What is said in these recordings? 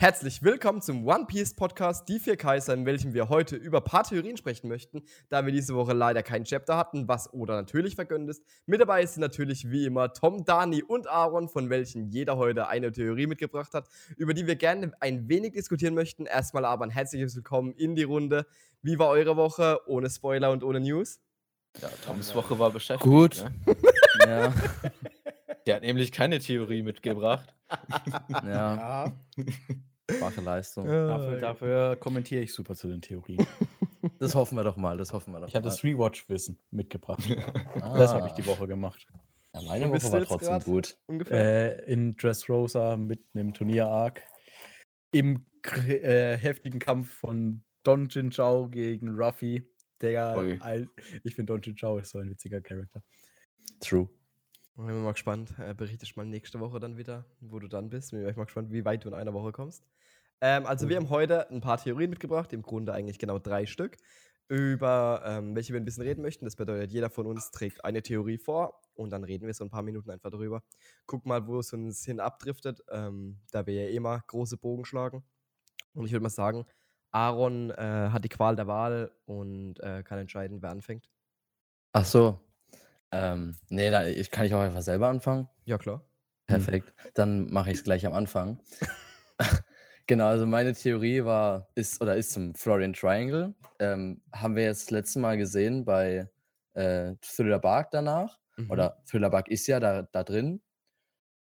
Herzlich willkommen zum One Piece Podcast Die vier Kaiser, in welchem wir heute über ein paar Theorien sprechen möchten, da wir diese Woche leider kein Chapter hatten, was Oda natürlich vergönnt ist. Mit dabei sind natürlich wie immer Tom, Dani und Aaron, von welchen jeder heute eine Theorie mitgebracht hat, über die wir gerne ein wenig diskutieren möchten. Erstmal aber ein herzliches Willkommen in die Runde. Wie war eure Woche ohne Spoiler und ohne News? Ja, Toms Woche war beschäftigt. Gut. Ne? Ja, Der hat nämlich keine Theorie mitgebracht. ja, schwache Leistung. dafür, dafür kommentiere ich super zu den Theorien. Das hoffen wir doch mal, das hoffen wir doch Ich habe das Rewatch-Wissen mitgebracht. Ah. Das habe ich die Woche gemacht. Ja, meine Woche war trotzdem gut. Ungefähr. Äh, in Dressrosa mitten im Turnier-Arc. Im äh, heftigen Kampf von Don Jin Chao gegen Ruffy. Der, ein, ich finde Don Jin Chao ist so ein witziger Charakter. True. Ich bin mal gespannt. Äh, berichtest mal nächste Woche dann wieder, wo du dann bist. Bin ich mal gespannt, wie weit du in einer Woche kommst. Ähm, also, wir haben heute ein paar Theorien mitgebracht, im Grunde eigentlich genau drei Stück, über ähm, welche wir ein bisschen reden möchten. Das bedeutet, jeder von uns trägt eine Theorie vor und dann reden wir so ein paar Minuten einfach darüber. Guck mal, wo es uns hin abdriftet, ähm, da wir ja eh mal große Bogen schlagen. Und ich würde mal sagen, Aaron äh, hat die Qual der Wahl und äh, kann entscheiden, wer anfängt. Ach so. Ähm, nee, da, ich, kann ich auch einfach selber anfangen? Ja, klar. Perfekt. Dann mache ich es gleich am Anfang. genau, also meine Theorie war, ist oder ist zum Florian Triangle. Ähm, haben wir jetzt das letzte Mal gesehen bei äh, Thriller Bark danach. Mhm. Oder Thriller Bark ist ja da, da drin.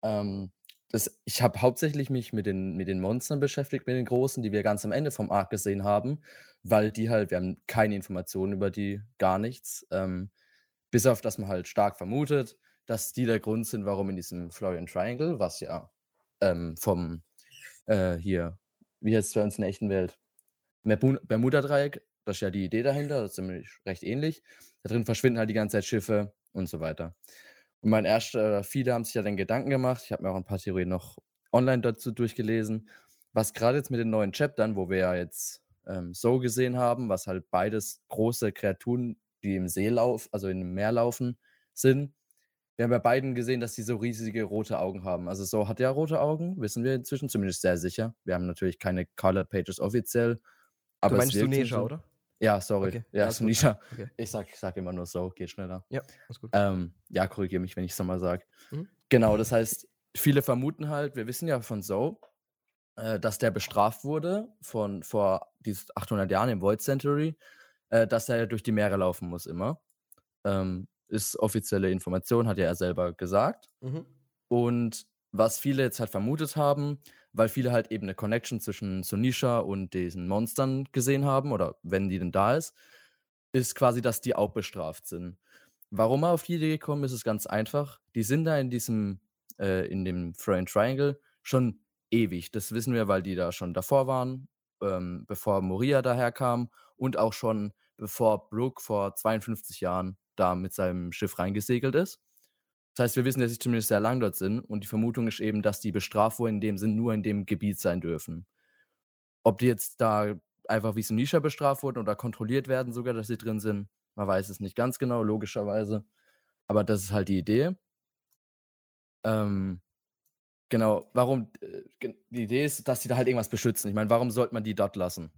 Ähm, das, ich habe hauptsächlich mich mit den, mit den Monstern beschäftigt, mit den großen, die wir ganz am Ende vom Arc gesehen haben, weil die halt, wir haben keine Informationen über die, gar nichts. Ähm, bis auf, dass man halt stark vermutet, dass die der Grund sind, warum in diesem Florian Triangle, was ja ähm, vom äh, hier, wie jetzt bei uns in der echten Welt, Bermuda-Dreieck, das ist ja die Idee dahinter, das ist ziemlich recht ähnlich. Da drin verschwinden halt die ganze Zeit Schiffe und so weiter. Und mein erster, viele haben sich ja dann Gedanken gemacht. Ich habe mir auch ein paar Theorien noch online dazu durchgelesen. Was gerade jetzt mit den neuen Chaptern, wo wir ja jetzt ähm, so gesehen haben, was halt beides große Kreaturen, die im See laufen, also im Meer laufen, sind. Wir haben bei beiden gesehen, dass die so riesige rote Augen haben. Also so hat er rote Augen, wissen wir inzwischen, zumindest sehr sicher. Wir haben natürlich keine Color Pages offiziell. Aber du meinst Sunesha, so. oder? Ja, sorry. Okay, Ja, gut. Sunisha. Okay. Ich sag, sag immer nur so, geht schneller. Ja, alles gut. Ähm, ja, korrigiere mich, wenn ich es nochmal sage. Mhm. Genau, das heißt, viele vermuten halt, wir wissen ja von So, äh, dass der bestraft wurde von vor dies 800 Jahren im Void Century, äh, dass er durch die Meere laufen muss immer. Ähm, ist offizielle Information, hat ja er selber gesagt. Mhm. Und was viele jetzt halt vermutet haben, weil viele halt eben eine Connection zwischen Sunisha und diesen Monstern gesehen haben, oder wenn die denn da ist, ist quasi, dass die auch bestraft sind. Warum er auf die Idee gekommen ist, ist ganz einfach. Die sind da in diesem, äh, in dem Freudian Triangle schon ewig. Das wissen wir, weil die da schon davor waren, ähm, bevor Moria daherkam und auch schon bevor Brooke vor 52 Jahren da mit seinem Schiff reingesegelt ist. Das heißt, wir wissen, dass sie zumindest sehr lang dort sind und die Vermutung ist eben, dass die bestraft wurden in dem Sinn nur in dem Gebiet sein dürfen. Ob die jetzt da einfach wie Sunisha bestraft wurden oder kontrolliert werden, sogar, dass sie drin sind, man weiß es nicht ganz genau, logischerweise. Aber das ist halt die Idee. Ähm, genau, warum? äh, Die Idee ist, dass sie da halt irgendwas beschützen. Ich meine, warum sollte man die dort lassen?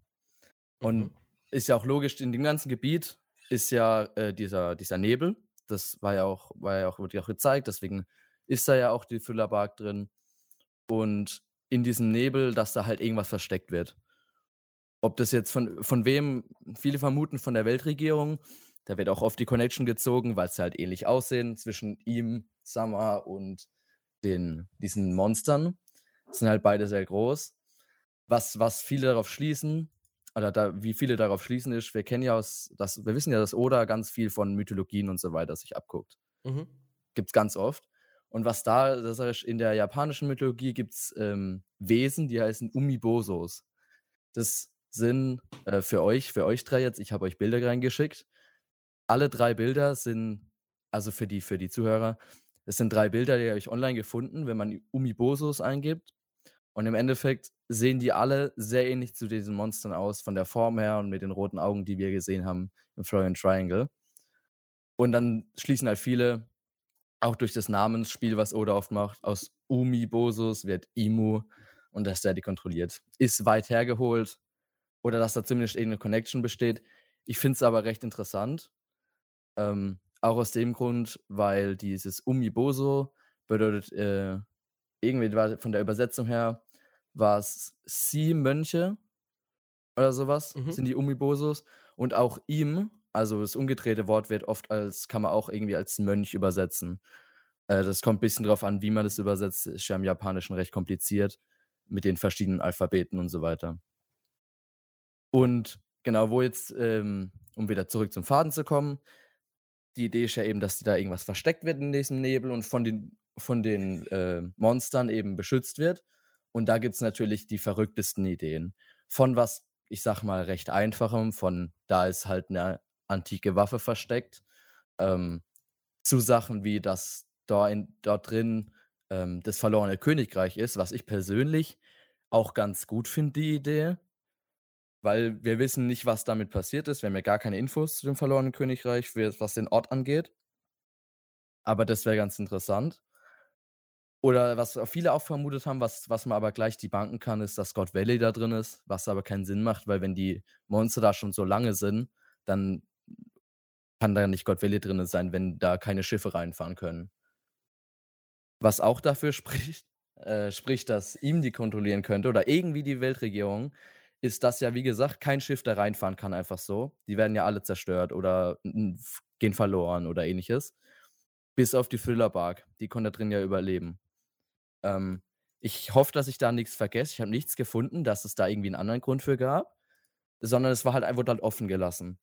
Und Mhm. Ist ja auch logisch, in dem ganzen Gebiet ist ja äh, dieser, dieser Nebel. Das war ja auch, war ja auch, wurde ja auch gezeigt, deswegen ist da ja auch die Füllerbark drin. Und in diesem Nebel, dass da halt irgendwas versteckt wird. Ob das jetzt von, von wem, viele vermuten von der Weltregierung, da wird auch oft die Connection gezogen, weil sie halt ähnlich aussehen zwischen ihm, Summer und den, diesen Monstern. Sind halt beide sehr groß. Was, was viele darauf schließen, oder da, wie viele darauf schließen ist, wir kennen ja aus, das, wir wissen ja, dass Oda ganz viel von Mythologien und so weiter sich abguckt. Mhm. Gibt es ganz oft. Und was da, das ist, in der japanischen Mythologie gibt es ähm, Wesen, die heißen Umibosos. Das sind äh, für euch, für euch drei jetzt, ich habe euch Bilder reingeschickt. Alle drei Bilder sind, also für die, für die Zuhörer, es sind drei Bilder, die ihr euch online gefunden, wenn man Umibosos eingibt. Und im Endeffekt sehen die alle sehr ähnlich zu diesen Monstern aus, von der Form her und mit den roten Augen, die wir gesehen haben im Florian Triangle. Und dann schließen halt viele, auch durch das Namensspiel, was Oda oft macht, aus Umibosos wird Imu. und dass der die kontrolliert. Ist weit hergeholt oder dass da zumindest irgendeine Connection besteht. Ich finde es aber recht interessant. Ähm, auch aus dem Grund, weil dieses Umiboso bedeutet, äh, irgendwie von der Übersetzung her, war es Sie-Mönche oder sowas, Mhm. sind die Umibosos. Und auch ihm, also das umgedrehte Wort wird oft als, kann man auch irgendwie als Mönch übersetzen. Äh, das kommt ein bisschen drauf an, wie man das übersetzt. Ist ja im Japanischen recht kompliziert mit den verschiedenen Alphabeten und so weiter. Und genau, wo jetzt, ähm, um wieder zurück zum Faden zu kommen, die Idee ist ja eben, dass da irgendwas versteckt wird in diesem Nebel und von den, von den äh, Monstern eben beschützt wird. Und da gibt es natürlich die verrücktesten Ideen. Von was, ich sag mal, recht einfachem, von da ist halt eine antike Waffe versteckt, ähm, zu Sachen wie, dass da in, dort drin ähm, das verlorene Königreich ist, was ich persönlich auch ganz gut finde, die Idee. Weil wir wissen nicht, was damit passiert ist. Wir haben ja gar keine Infos zu dem verlorenen Königreich, was den Ort angeht. Aber das wäre ganz interessant. Oder was viele auch vermutet haben, was, was man aber gleich debunken kann, ist, dass God Valley da drin ist, was aber keinen Sinn macht, weil wenn die Monster da schon so lange sind, dann kann da nicht God Valley drin sein, wenn da keine Schiffe reinfahren können. Was auch dafür spricht, äh, spricht, dass ihm die kontrollieren könnte oder irgendwie die Weltregierung, ist, dass ja, wie gesagt, kein Schiff da reinfahren kann, einfach so. Die werden ja alle zerstört oder gehen verloren oder ähnliches. Bis auf die Thriller-Bark. Die konnte da drin ja überleben. Ähm, ich hoffe, dass ich da nichts vergesse. Ich habe nichts gefunden, dass es da irgendwie einen anderen Grund für gab, sondern es war halt einfach dann offen gelassen.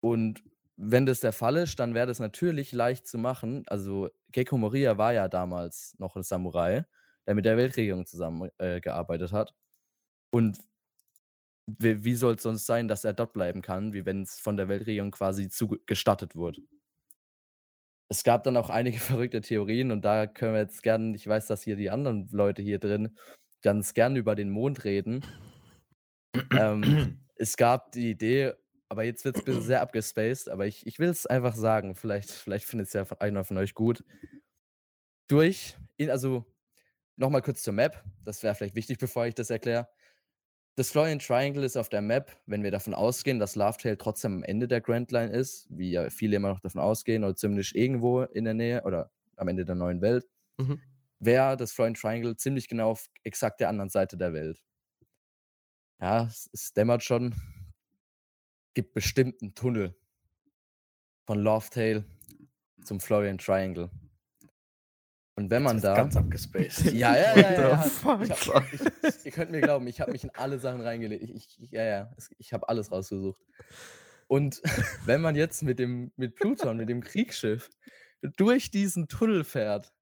Und wenn das der Fall ist, dann wäre das natürlich leicht zu machen. Also Gecko Moria war ja damals noch ein Samurai, der mit der Weltregierung zusammengearbeitet äh, hat. Und wie, wie soll es sonst sein, dass er dort bleiben kann, wie wenn es von der Weltregierung quasi zuge- gestattet wurde? Es gab dann auch einige verrückte Theorien und da können wir jetzt gerne, ich weiß, dass hier die anderen Leute hier drin ganz gerne über den Mond reden. ähm, es gab die Idee, aber jetzt wird es ein bisschen sehr abgespaced, aber ich, ich will es einfach sagen, vielleicht, vielleicht findet es ja einer von euch gut. Durch, in, also nochmal kurz zur Map, das wäre vielleicht wichtig, bevor ich das erkläre. Das Florian Triangle ist auf der Map, wenn wir davon ausgehen, dass Lovetail trotzdem am Ende der Grand Line ist, wie ja viele immer noch davon ausgehen, oder zumindest irgendwo in der Nähe oder am Ende der neuen Welt, Mhm. wäre das Florian Triangle ziemlich genau auf exakt der anderen Seite der Welt. Ja, es, es dämmert schon. Gibt bestimmt einen Tunnel von Lovetail zum Florian Triangle. Und wenn man Das ist da. Ganz abgespaced. Ja, ja, ja, ja, ja. Ich hab, ich, ihr könnt mir glauben, ich habe mich in alle Sachen reingelegt. Ich, ja, ja, ich habe alles rausgesucht. Und wenn man jetzt mit dem mit Pluton, mit dem Kriegsschiff durch diesen Tunnel fährt,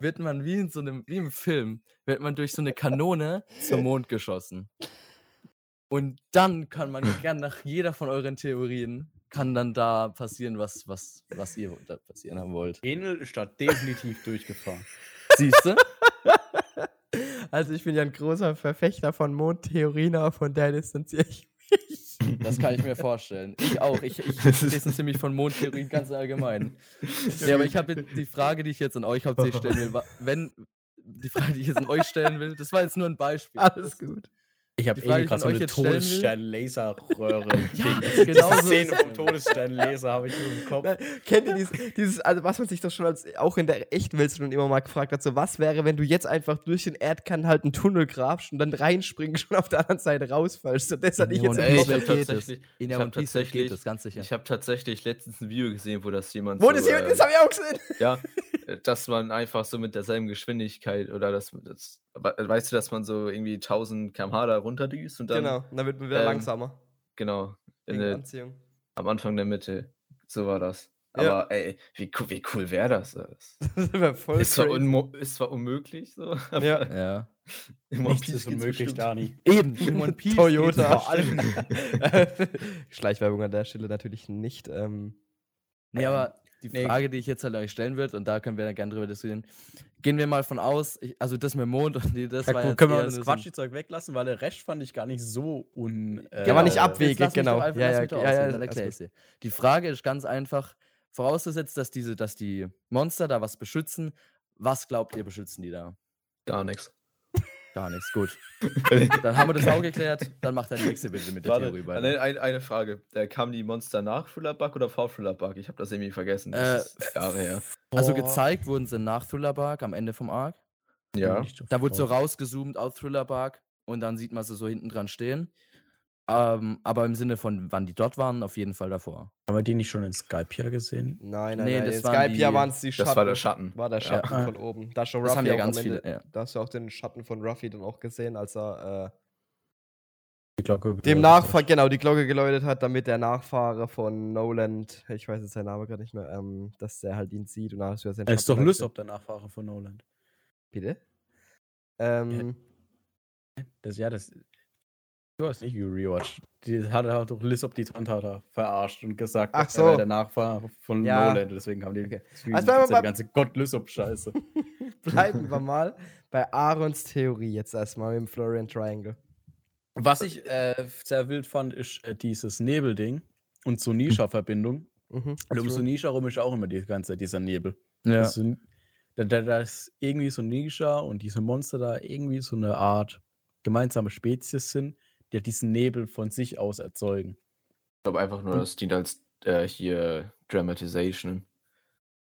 wird man wie in so einem wie im Film, wird man durch so eine Kanone zum Mond geschossen. Und dann kann man gern nach jeder von euren Theorien kann dann da passieren, was was was ihr da passieren haben wollt. Enel ist da definitiv durchgefahren. Siehst du? Also ich bin ja ein großer Verfechter von Mondtheorien, aber von der distanziere ich mich. Das kann ich mir vorstellen. Ich auch. Ich, ich distanziere mich von Mondtheorien ganz allgemein. Ja, aber ich habe die Frage, die ich jetzt an euch hauptsächlich stellen will, wenn die Frage, die ich jetzt an euch stellen will, das war jetzt nur ein Beispiel. Alles Das- gut. Ich habe eh gerade so eine Todesstern-Laserröhre. Ja, Diese genau so Szene vom Todesstern-Laser habe ich nur im Kopf. Na, Kennt ihr dieses, dieses, also was man sich doch schon als auch in der echten Welt schon immer mal gefragt hat, so was wäre, wenn du jetzt einfach durch den Erdkern halt einen Tunnel grabst und dann reinspringst und auf der anderen Seite rausfallst? So, das hatte ich jetzt und im ich Kopf. tatsächlich, In ich der hab One Piece geht das ganz sicher. ich habe tatsächlich letztens ein Video gesehen, wo das jemand Wo so, das hier, äh, das habe ich auch gesehen. ja, äh, dass man einfach so mit derselben Geschwindigkeit oder das, das we- weißt du, dass man so irgendwie 1000 km/h da runterdüst und dann Genau, dann wird man wieder ähm, langsamer. genau in der, Anziehung. am Anfang der Mitte. So war das. Ja. Aber ey, wie, cool- wie cool wäre das? Das wäre voll ist, zwar ist zwar unmöglich, so, aber Ja. Ja. im One Nichts Piece ist unmöglich. Dani. Eben, in One Piece Toyota. geht's vor allem. Schleichwerbung an der Stelle natürlich nicht. Ähm, Nee, aber die Nee. Frage, die ich jetzt halt euch stellen würde, und da können wir dann gerne drüber diskutieren, gehen wir mal von aus, ich, also das mit dem Mond und die, das Ja, war gut, können wir das nur so Quatschzeug weglassen, weil der Rest fand ich gar nicht so un. Äh, Ja, aber nicht Genau, abwegig, genau. Einfach, Ja, ja, ja, ja, ich's dir. Die Frage ist ganz einfach, vorausgesetzt, dass diese, dass die Monster da was beschützen, was glaubt ihr, beschützen die da? Gar nichts. Gar nichts, gut. Dann haben wir das auch geklärt. Dann macht der nächste bitte mit der Warte, Theorie weiter. eine, eine, eine Frage. Da kamen die Monster nach Thriller Bug oder vor Thriller Bug? Ich habe das irgendwie vergessen. Das Äh, ist Jahre her. Also Boah. gezeigt wurden sie nach Thriller Bark am Ende vom Arc. Ja. Da wurde so rausgezoomt aus Thriller Bark und dann sieht man sie so hinten dran stehen. Ähm, aber im Sinne von, wann die dort waren, auf jeden Fall davor. Haben wir die nicht schon in Skype hier gesehen? Nein, nein, Nee, nein. das in waren Skype ja die- waren es die Schatten. Das war der Schatten. War der. Schatten Ja. von oben. Da du Das Ruffy haben ja ganz viele. Ja. Da hast du auch den Schatten von Ruffy dann auch gesehen, als er äh, Die Glocke dem hat. genau, die Glocke geläutet hat, damit der Nachfahre von Noland, ich weiß jetzt seinen Namen gerade nicht mehr, ähm, dass der halt ihn sieht und dann hast du ja seinen Er ist doch Schatten Lysop, der Nachfahre von Nolan. Bitte? Ähm, Das, ja, das. Du hast nicht rewatcht. Die hat er doch Lysop die Tantata verarscht und gesagt, Ach er wäre so. der Nachfahre von Ja. Nolan. Deswegen haben die Okay. Also bleiben wir die ganze Gott Lysop-Scheiße. bleiben wir mal bei Aarons Theorie jetzt erstmal mit dem Florian Triangle. Was ich äh, sehr wild fand, ist äh, dieses Nebelding und Sunisha-Verbindung. Mhm. Und um. Sunisha rum ist auch immer die ganze Zeit dieser Nebel. Ja. Das sind, da, da, da ist irgendwie so Nisha und diese Monster da irgendwie so eine Art gemeinsame Spezies sind, die diesen Nebel von sich aus erzeugen. Ich glaube einfach nur, das dient als äh, hier Dramatization.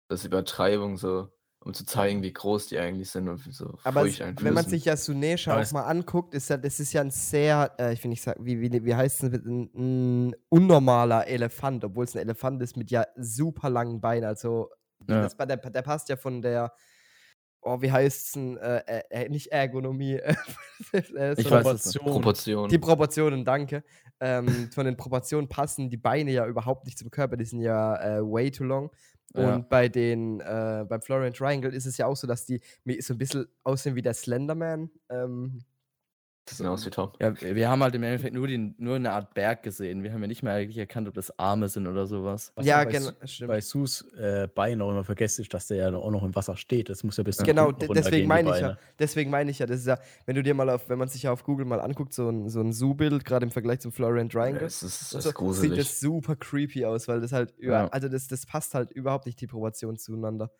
Das ist Übertreibung so, um zu zeigen, wie groß die eigentlich sind und so Aber es, wenn man sich ja Sunesha Aber auch mal anguckt, ist ja, das ist ja ein sehr, äh, ich will nicht sagen, wie, wie, wie heißt es, ein, ein unnormaler Elefant, obwohl es ein Elefant ist mit ja super langen Beinen. Also, Ja. das, der, der passt ja von der, oh, wie heißt es denn, äh, äh, äh, nicht Ergonomie, äh, Ich weiß es nicht. Proportion. die Proportionen, danke. Ähm, von den Proportionen passen die Beine ja überhaupt nicht zum Körper, die sind ja äh, way too long. Und Ja. bei den, äh, beim Florian Triangle ist es ja auch so, dass die so ein bisschen aussehen wie der Slenderman. Ähm, das sieht aus wie Tom. Ja, wir haben halt im Endeffekt nur, den, nur eine Art Berg gesehen. Wir haben ja nicht mehr eigentlich erkannt, ob das Arme sind oder sowas. Was ja, genau, Su-. Bei Sus äh, Bein auch immer vergessen ist, dass der ja auch noch im Wasser steht. Das muss ja bis zum Genau, deswegen die meine ich ja, deswegen meine ich ja, das ist ja, wenn du dir mal auf, wenn man sich ja auf Google mal anguckt, so ein, so ein Zoo-Bild, gerade im Vergleich zum Florian Triangle, Es ist, und das so, ist gruselig. sieht das super creepy aus, weil das halt, über, Ja. also das, das passt halt überhaupt nicht die Proportion zueinander.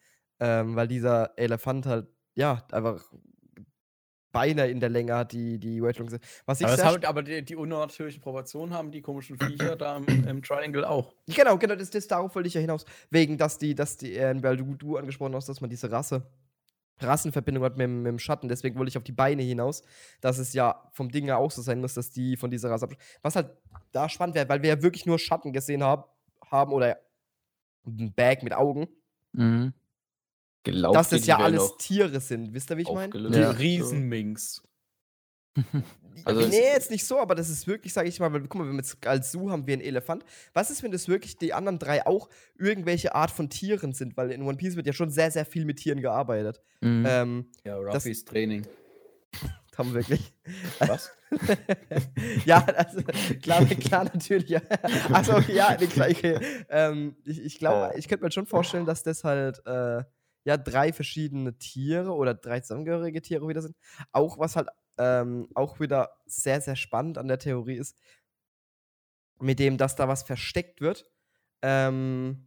Ähm, weil dieser Elefant halt, ja, einfach Beine in der Länge hat, die, die Weight sind. Was ich Aber, haben, aber die, die unnatürlichen Proportionen haben die komischen Viecher da im, im Triangle auch. Genau, genau, das, das darauf wollte ich ja hinaus. Wegen, dass die, dass die, äh, weil du, du angesprochen hast, dass man diese Rasse, Rassenverbindung hat mit, dem- mit dem Schatten. Deswegen wollte ich auf die Beine hinaus, dass es ja vom Ding her auch so sein muss, dass die von dieser Rasse. Was halt da spannend wäre, weil wir ja wirklich nur Schatten gesehen haben, haben oder ein Bag mit Augen, Mhm. Glaubt dass das ja alles Tiere sind. Wisst ihr, wie ich meine? Die Ja. Riesenminks. Also nee, jetzt nicht so, aber das ist wirklich, sage ich mal, weil, guck mal, wenn wir jetzt als Zoo haben wir einen Elefant. Was ist, wenn das wirklich die anderen drei auch irgendwelche Art von Tieren sind? Weil in One Piece wird ja schon sehr, sehr viel mit Tieren gearbeitet. Mhm. Ähm, Ja, Ruffys Training. haben wirklich. Was? ja, also, klar, klar, natürlich. Ja. Achso, ja, nee, klar, okay. ähm, ich, ich glaube, ich könnte mir schon vorstellen, dass das halt äh, ja drei verschiedene Tiere oder drei zusammengehörige Tiere wieder sind. Auch was halt ähm, auch wieder sehr, sehr spannend an der Theorie ist, mit dem, dass da was versteckt wird. Ähm,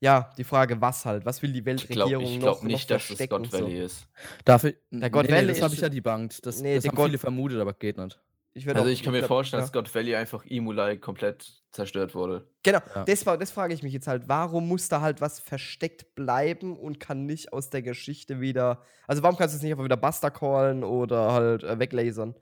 ja, die Frage, was halt? Was will die ich Weltregierung glaube ich noch, glaub noch nicht, dass es verstecken? God so? Valley ist. Dafür, Der God nee, Valley das habe ich ja debunked. Das, Nee, das haben God- viele vermutet, aber geht nicht. Ich Also auch- ich kann mir glaub- vorstellen, ja. dass God Valley einfach Imulai komplett zerstört wurde. Genau, Ja. das, war- das frage ich mich jetzt halt. Warum muss da halt was versteckt bleiben und kann nicht aus der Geschichte wieder. Also, warum kannst du es nicht einfach wieder Buster callen oder halt äh, weglasern?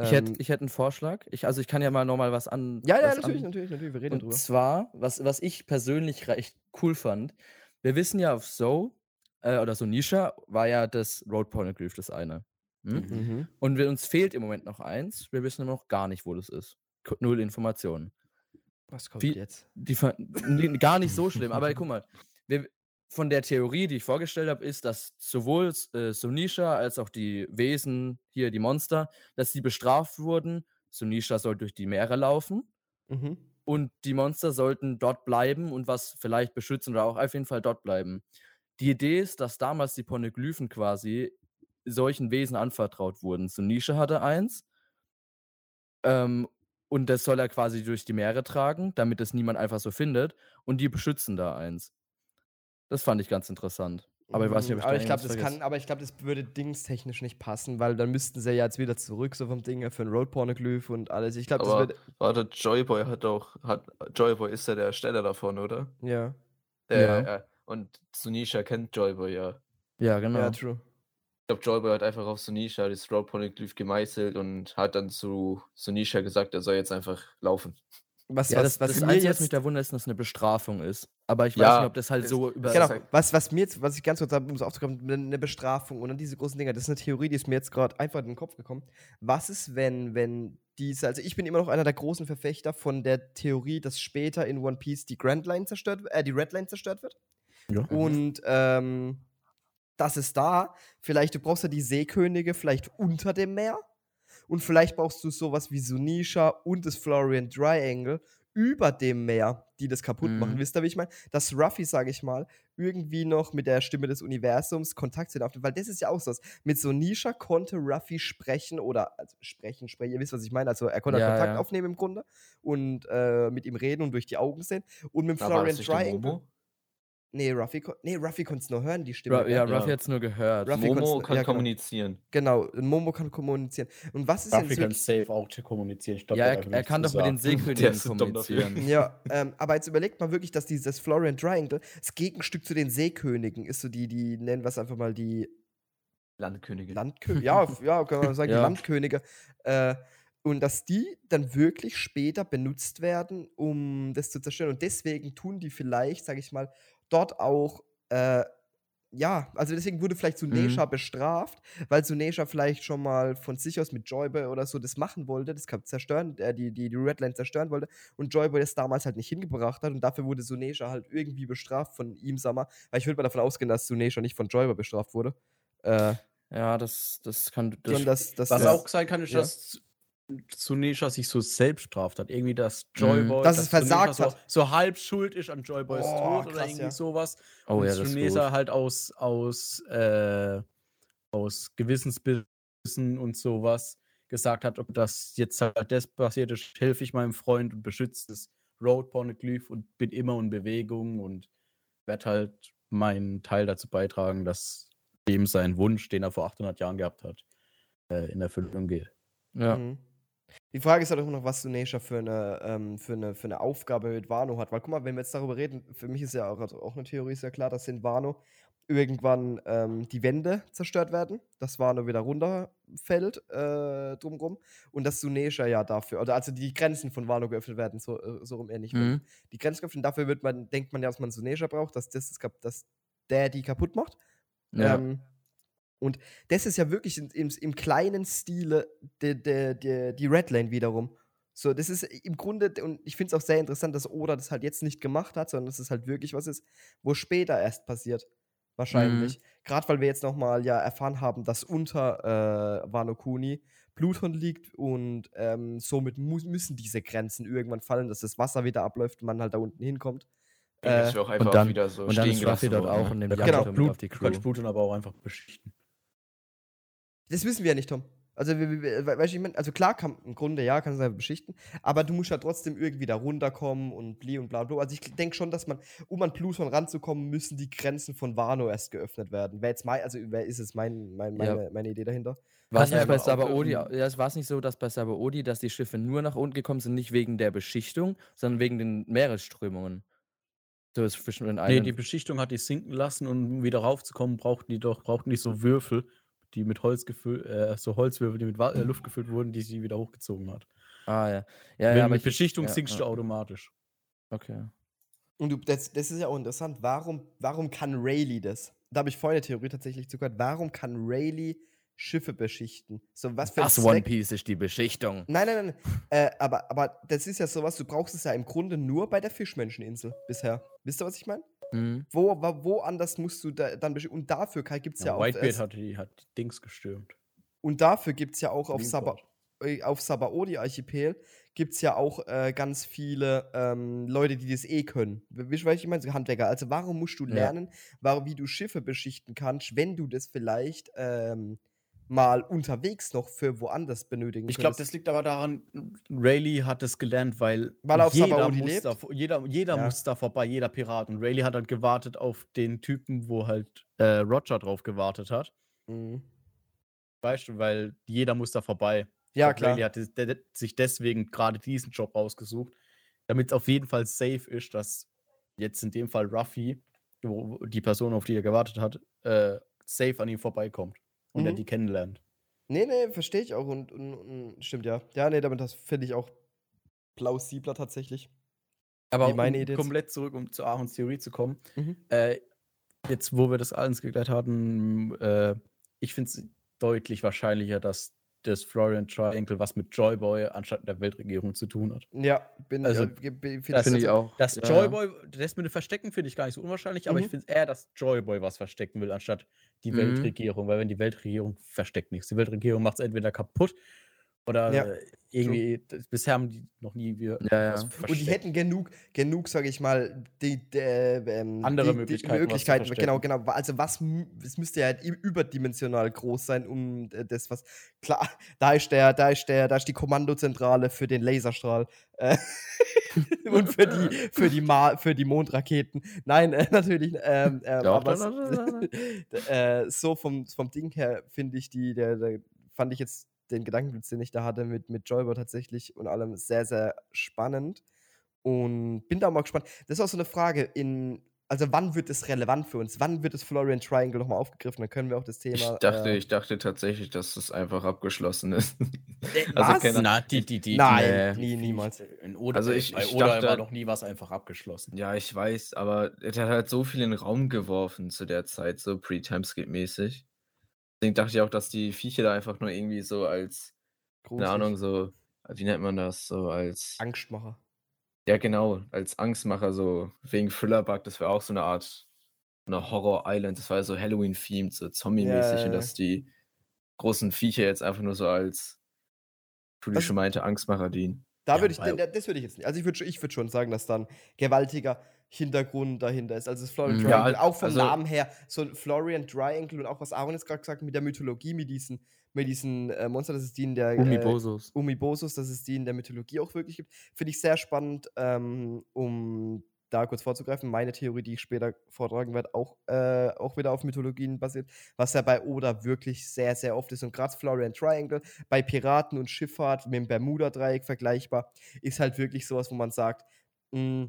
Ich hätte Ähm, ich hätt einen Vorschlag. Ich, also ich kann ja mal nochmal was an. ja, ja, natürlich, an, natürlich, natürlich. Wir reden Und drüber. zwar, was, was ich persönlich recht cool fand, wir wissen ja auf So, äh, oder Sonisha, war ja das Road Pornoglyph das eine. Hm? Mhm. Und wir, uns fehlt im Moment noch eins. Wir wissen immer noch gar nicht, wo das ist. Null Informationen. Was kommt Wie- jetzt? Die, nee, gar nicht so schlimm, aber guck mal, wir, von der Theorie, die ich vorgestellt habe, ist, dass sowohl äh, Sonisha als auch die Wesen, hier die Monster, dass sie bestraft wurden. Sonisha soll durch die Meere laufen Mhm. und die Monster sollten dort bleiben und was vielleicht beschützen oder auch auf jeden Fall dort bleiben. Die Idee ist, dass damals die Poneglyphen quasi solchen Wesen anvertraut wurden. Sunisha hatte eins ähm, und das soll er quasi durch die Meere tragen, damit es niemand einfach so findet und die beschützen da eins. Das fand ich ganz interessant. Aber ich weiß nicht, ob ich aber da ich glaube, das kann, aber ich glaube, das würde dingstechnisch nicht passen, weil dann müssten sie ja jetzt wieder zurück, so vom Ding her, für ein Road Pornoglyph und alles. Ich glaube, das wird. warte, Joyboy hat auch, hat, Joyboy ist ja der Ersteller davon, oder? Ja. Der, Ja. ja. Und Sunisha kennt Joyboy ja. Ja, genau. Ja, true. Ich glaube, Joyboy hat einfach auf Sunisha das Road Poneglyph gemeißelt und hat dann zu Sunisha gesagt, er soll jetzt einfach laufen. Was, Ja, was, das, was das mir Einzige, was jetzt mich da wundert, ist, dass es eine Bestrafung ist. Aber ich weiß Ja, nicht, ob das halt es- so über. Genau, ist was, was mir jetzt, was ich ganz kurz habe, um es aufzukommen, eine- eine Bestrafung und dann diese großen Dinger, das ist eine Theorie, die ist mir jetzt gerade einfach in den Kopf gekommen. Was ist, wenn, wenn diese, also ich bin immer noch einer der großen Verfechter von der Theorie, dass später in One Piece die Grand Line zerstört, äh, die Red Line zerstört wird. Ja. Und ähm, das ist da. Vielleicht, du brauchst ja die Seekönige vielleicht unter dem Meer. Und vielleicht brauchst du sowas wie Sunisha und das Florian Triangle über dem Meer, die das kaputt machen. Mhm. Wisst ihr, wie ich meine? Dass Ruffy, sage ich mal, irgendwie noch mit der Stimme des Universums Kontakt zu aufnimmt. Weil das ist ja auch so. Mit Sunisha konnte Ruffy sprechen oder also sprechen, sprechen, ihr wisst, was ich meine. Also er konnte Ja, Kontakt ja. aufnehmen im Grunde und äh, mit ihm reden und durch die Augen sehen. Und mit war Florian Triangle. Nee, Ruffy, nee, Ruffy konnte es nur hören, die Stimme. Ru ja? Ruffy Ja. hat es nur gehört. Ruffy Momo kann ja, genau. kommunizieren. Genau, Momo kann kommunizieren. Und was ist Ruffy kann safe auch kommunizieren. Ich glaub, ja, er, er kann doch mit den Seekönigen kommunizieren. Ja, ähm, aber jetzt überlegt mal wirklich, dass dieses Florian Triangle das Gegenstück zu den Seekönigen ist, so die, die nennen wir es einfach mal die Landkönigin. Landkönige. ja, ja, kann man sagen, die Ja. Landkönige. Äh, und dass die dann wirklich später benutzt werden, um das zu zerstören. Und deswegen tun die vielleicht, sage ich mal, dort auch, äh, ja, also deswegen wurde vielleicht Sunesha bestraft, weil Sunesha vielleicht schon mal von sich aus mit Joyboy oder so das machen wollte, das kann zerstören, äh, die, die, die Redline zerstören wollte und Joyboy das damals halt nicht hingebracht hat und dafür wurde Sunesha halt irgendwie bestraft von ihm, sag mal, weil ich würde mal davon ausgehen, dass Sunesha nicht von Joyboy bestraft wurde. Äh, Ja, das, das kann. Das, dass, dass Was das- auch sein kann, ist, Ja. dass Sunesha sich so selbst straft hat. Irgendwie, dass Joyboy. Mhm. Dass es versagt Sunesha hat. So, so halb schuld ist an Joyboys Oh, Tod oder krass, irgendwie ja. sowas. oh und ja, gut. halt aus, aus, äh, aus Gewissensbissen und sowas gesagt hat, ob das jetzt halt das passiert ist, helfe ich meinem Freund und beschütze das Road Pornoglyph und bin immer in Bewegung und werde halt meinen Teil dazu beitragen, dass dem sein Wunsch, den er vor 800 Jahren gehabt hat, äh, in Erfüllung geht. Ja. Mhm. Die Frage ist halt auch noch, was Sunesha für eine, ähm, für, eine, für eine Aufgabe mit Wano hat. Weil guck mal, wenn wir jetzt darüber reden, für mich ist ja auch, also auch eine Theorie, ist ja klar, dass in Wano irgendwann ähm, die Wände zerstört werden, dass Wano wieder runterfällt äh, drumrum und dass Sunesha ja dafür, oder also die Grenzen von Wano geöffnet werden, so, äh, so rum eher nicht. Mhm. Die Grenzen geöffnet, dafür wird man, denkt man ja, dass man Sunesha braucht, dass, das, dass der die kaputt macht. Ja. Ähm, und das ist ja wirklich im, im kleinen Stile de, de, de, die Redline wiederum. So, das ist im Grunde, und ich finde es auch sehr interessant, dass Oda das halt jetzt nicht gemacht hat, sondern dass es halt wirklich was ist, wo später erst passiert. Wahrscheinlich. Gerade weil wir jetzt nochmal ja erfahren haben, dass unter äh, Wano Kuni Pluton liegt und ähm, somit mu müssen diese Grenzen irgendwann fallen, dass das Wasser wieder abläuft und man halt da unten hinkommt. Ja, Äh, das wäre auch einfach dann- wieder so und dann stehen ist Ruffy dort auch worden, und ne? nimmt Genau. Blut, auf die Crew. Pluton aber auch einfach beschichten. Das wissen wir ja nicht, Tom. Also, weißt du, ich mein, also klar, kann, im Grunde ja, kann es einfach beschichten, aber du musst ja trotzdem irgendwie da runterkommen und bli und bla bla. Also ich denke schon, dass man, um an Pluton ranzukommen, müssen die Grenzen von Wano erst geöffnet werden. Wer jetzt mein, also wer ist es mein, mein, Ja. meine, meine Idee dahinter? War es Ja, nicht bei Sabaody? es war es nicht so, dass bei Sabaody, dass die Schiffe nur nach unten gekommen sind, nicht wegen der Beschichtung, sondern wegen den Meeresströmungen. Den Nee, die Beschichtung hat die sinken lassen und um wieder raufzukommen, brauchten die doch, brauchten die so Würfel, die mit Holz gefüllt, äh, so Holzwürfel, die mit äh, Luft gefüllt wurden, die sie wieder hochgezogen hat. ah, ja. Ja, Wenn ja, mit ich, Beschichtung ja, sinkst ja. du automatisch. Okay. Und du, das, das ist ja auch interessant. Warum, warum kann Rayleigh das? Da habe ich vorher eine Theorie tatsächlich zugehört. Warum kann Rayleigh Schiffe beschichten? So, was für Das One Piece ist die Beschichtung. Nein, nein, nein. äh, aber, aber das ist ja sowas, du brauchst es ja im Grunde nur bei der Fischmenscheninsel bisher. Wisst ihr, was ich meine? Mhm. Wo, wo, wo anders musst du da, dann Und dafür gibt es ja, Ja, auch. Whitebeard hat die, hat die Dings gestürmt. und dafür gibt es ja auch auf, Saba, äh, auf Sabaody-Archipel gibt es ja auch äh, ganz viele ähm, Leute, die das eh können. Wisst ihr, was ich meine? So Handwerker. Also warum musst du Ja. lernen, warum, wie du Schiffe beschichten kannst, wenn du das vielleicht ähm, mal unterwegs noch für woanders benötigen Ich glaube, das liegt aber daran, Rayleigh hat es gelernt, weil, Weil er jeder, muss da, jeder, jeder Ja. muss da vorbei, jeder Pirat. Und Rayleigh hat dann gewartet auf den Typen, wo halt äh, Roger drauf gewartet hat. Mhm. Weißt du, weil jeder muss da vorbei. Ja, Und klar. Rayleigh hat der- sich deswegen gerade diesen Job rausgesucht, damit es auf jeden Fall safe ist, dass jetzt in dem Fall Ruffy, die Person, auf die er gewartet hat, äh, safe an ihm vorbeikommt und er Mhm. die kennenlernt. Nee, nee, verstehe ich auch. Und, und, und stimmt ja. Ja, nee, damit das finde ich auch plausibler tatsächlich. Aber um komplett zurück, um zu Aarons Theorie zu kommen, Mhm. äh, jetzt, wo wir das alles geklärt hatten, äh, ich finde es deutlich wahrscheinlicher, dass das Florian Triangle was mit Joyboy anstatt der Weltregierung zu tun hat. Ja, bin Also, ja, be- find das Finde ich auch. Das ja, Joyboy, das mit dem Verstecken finde ich gar nicht so unwahrscheinlich, aber ich Mhm. finde eher, dass Joyboy was verstecken will, anstatt die Mhm. Weltregierung, weil wenn die Weltregierung versteckt nichts. Die Weltregierung macht es entweder kaputt oder Ja, äh, irgendwie, das, bisher haben die noch nie wir Ja, ja. Und die hätten genug, genug, sage ich mal, die, die, ähm, Andere die, Möglichkeiten, Die was zu Möglichkeiten genau, genau. Also was, es müsste ja halt überdimensional groß sein, um äh, das, was klar, da ist der, da ist der, da ist die Kommandozentrale für den Laserstrahl äh, und für die, für die, Ma für die Mondraketen. Nein, äh, natürlich. Ähm, ähm, Doch, aber äh, so vom, vom Ding her finde ich die, der, der fand ich jetzt den Gedankenblitz, den ich da hatte mit, mit Joyboy tatsächlich und allem sehr, sehr spannend. Und bin da mal gespannt. Das ist auch so eine Frage in, also wann wird es relevant für uns? Wann wird das Florian Triangle nochmal aufgegriffen? Dann können wir auch das Thema. Ich dachte, äh, ich dachte tatsächlich, dass das einfach abgeschlossen ist. Äh, also keine- Na, die, die, die, Nein, die- nie, die- niemals. In Oda, Also ich- bei ich Oda dachte- war noch nie was einfach abgeschlossen. Ja, ich weiß, aber er hat halt so viel in den Raum geworfen zu der Zeit, so Pre-Timeskip-mäßig. Deswegen dachte ich auch, dass die Viecher da einfach nur irgendwie so als, keine Gruselig. Ahnung, so, wie nennt man das, so als, Angstmacher. ja genau, als Angstmacher, so wegen Thrillerbug, das wäre auch so eine Art, eine Horror-Island, das war ja so Halloween-themed, so Zombie-mäßig Ja, und dass die großen Viecher jetzt einfach nur so als, wie du schon meinte, Angstmacher dienen. Da Ja, würde ich, das würde ich jetzt nicht. Also ich würde ich würd schon sagen, dass dann gewaltiger Hintergrund dahinter ist. Also das Florian Mhm. Ja, Triangle, auch vom also- Namen her, so ein Florian Triangle und auch was Aaron jetzt gerade gesagt hat mit der Mythologie, mit diesen, mit diesen äh, Monster, das ist die in der äh, Umibosos. Umibosus, dass es die in der Mythologie auch wirklich gibt. Finde ich sehr spannend, ähm, um da kurz vorzugreifen. Meine Theorie, die ich später vortragen werde, auch, äh, auch wieder auf Mythologien basiert, was ja bei Oda wirklich sehr, sehr oft ist. Und gerade Florian Triangle bei Piraten und Schifffahrt mit dem Bermuda-Dreieck vergleichbar, ist halt wirklich sowas, wo man sagt, mh,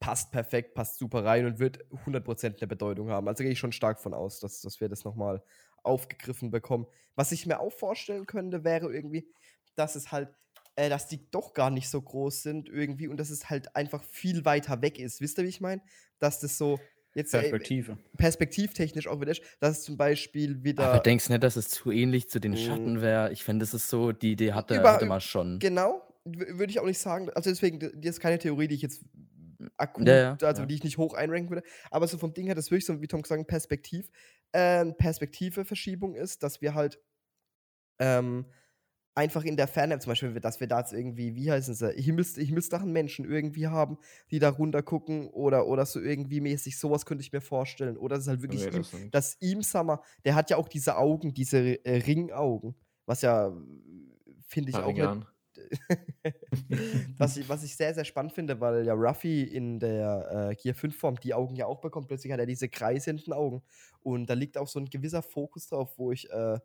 passt perfekt, passt super rein und wird 100% eine Bedeutung haben. Also gehe ich schon stark von aus, dass, dass wir das nochmal aufgegriffen bekommen. Was ich mir auch vorstellen könnte, wäre irgendwie, dass es halt, äh, dass die doch gar nicht so groß sind irgendwie und dass es halt einfach viel weiter weg ist. Wisst ihr, wie ich meine? Dass das so jetzt äh, Perspektive. perspektivtechnisch auch wieder ist, dass es zum Beispiel wieder. Aber denkst du nicht, dass es zu ähnlich zu den Mm. Schatten wäre? Ich finde, das ist so, die Idee hatte, Über- hatte man schon. Genau, würde ich auch nicht sagen. Also deswegen, d- die ist keine Theorie, die ich jetzt akut, Ja, ja, also ja. die ich nicht hoch einranken würde. Aber so vom Ding her, das wirklich so, wie Tom gesagt Perspektiv, äh, Perspektiveverschiebung ist, dass wir halt ähm, einfach in der Ferne, zum Beispiel, dass wir da jetzt irgendwie, wie heißen sie, Himmels, Himmelsdachen Menschen irgendwie haben, die da runter gucken oder, oder so irgendwie mäßig, sowas könnte ich mir vorstellen. Oder es ist halt wirklich ihm, das sind- dass ihm Summer, der hat ja auch diese Augen, diese äh, Ringaugen, was ja, finde ich auch nicht, Parigan. was, ich, was ich sehr, sehr spannend finde, weil ja Ruffy in der äh, Gear 5 Form die Augen ja auch bekommt. Plötzlich hat er diese kreisenden Augen. Und da liegt auch so ein gewisser Fokus drauf, wo ich äh,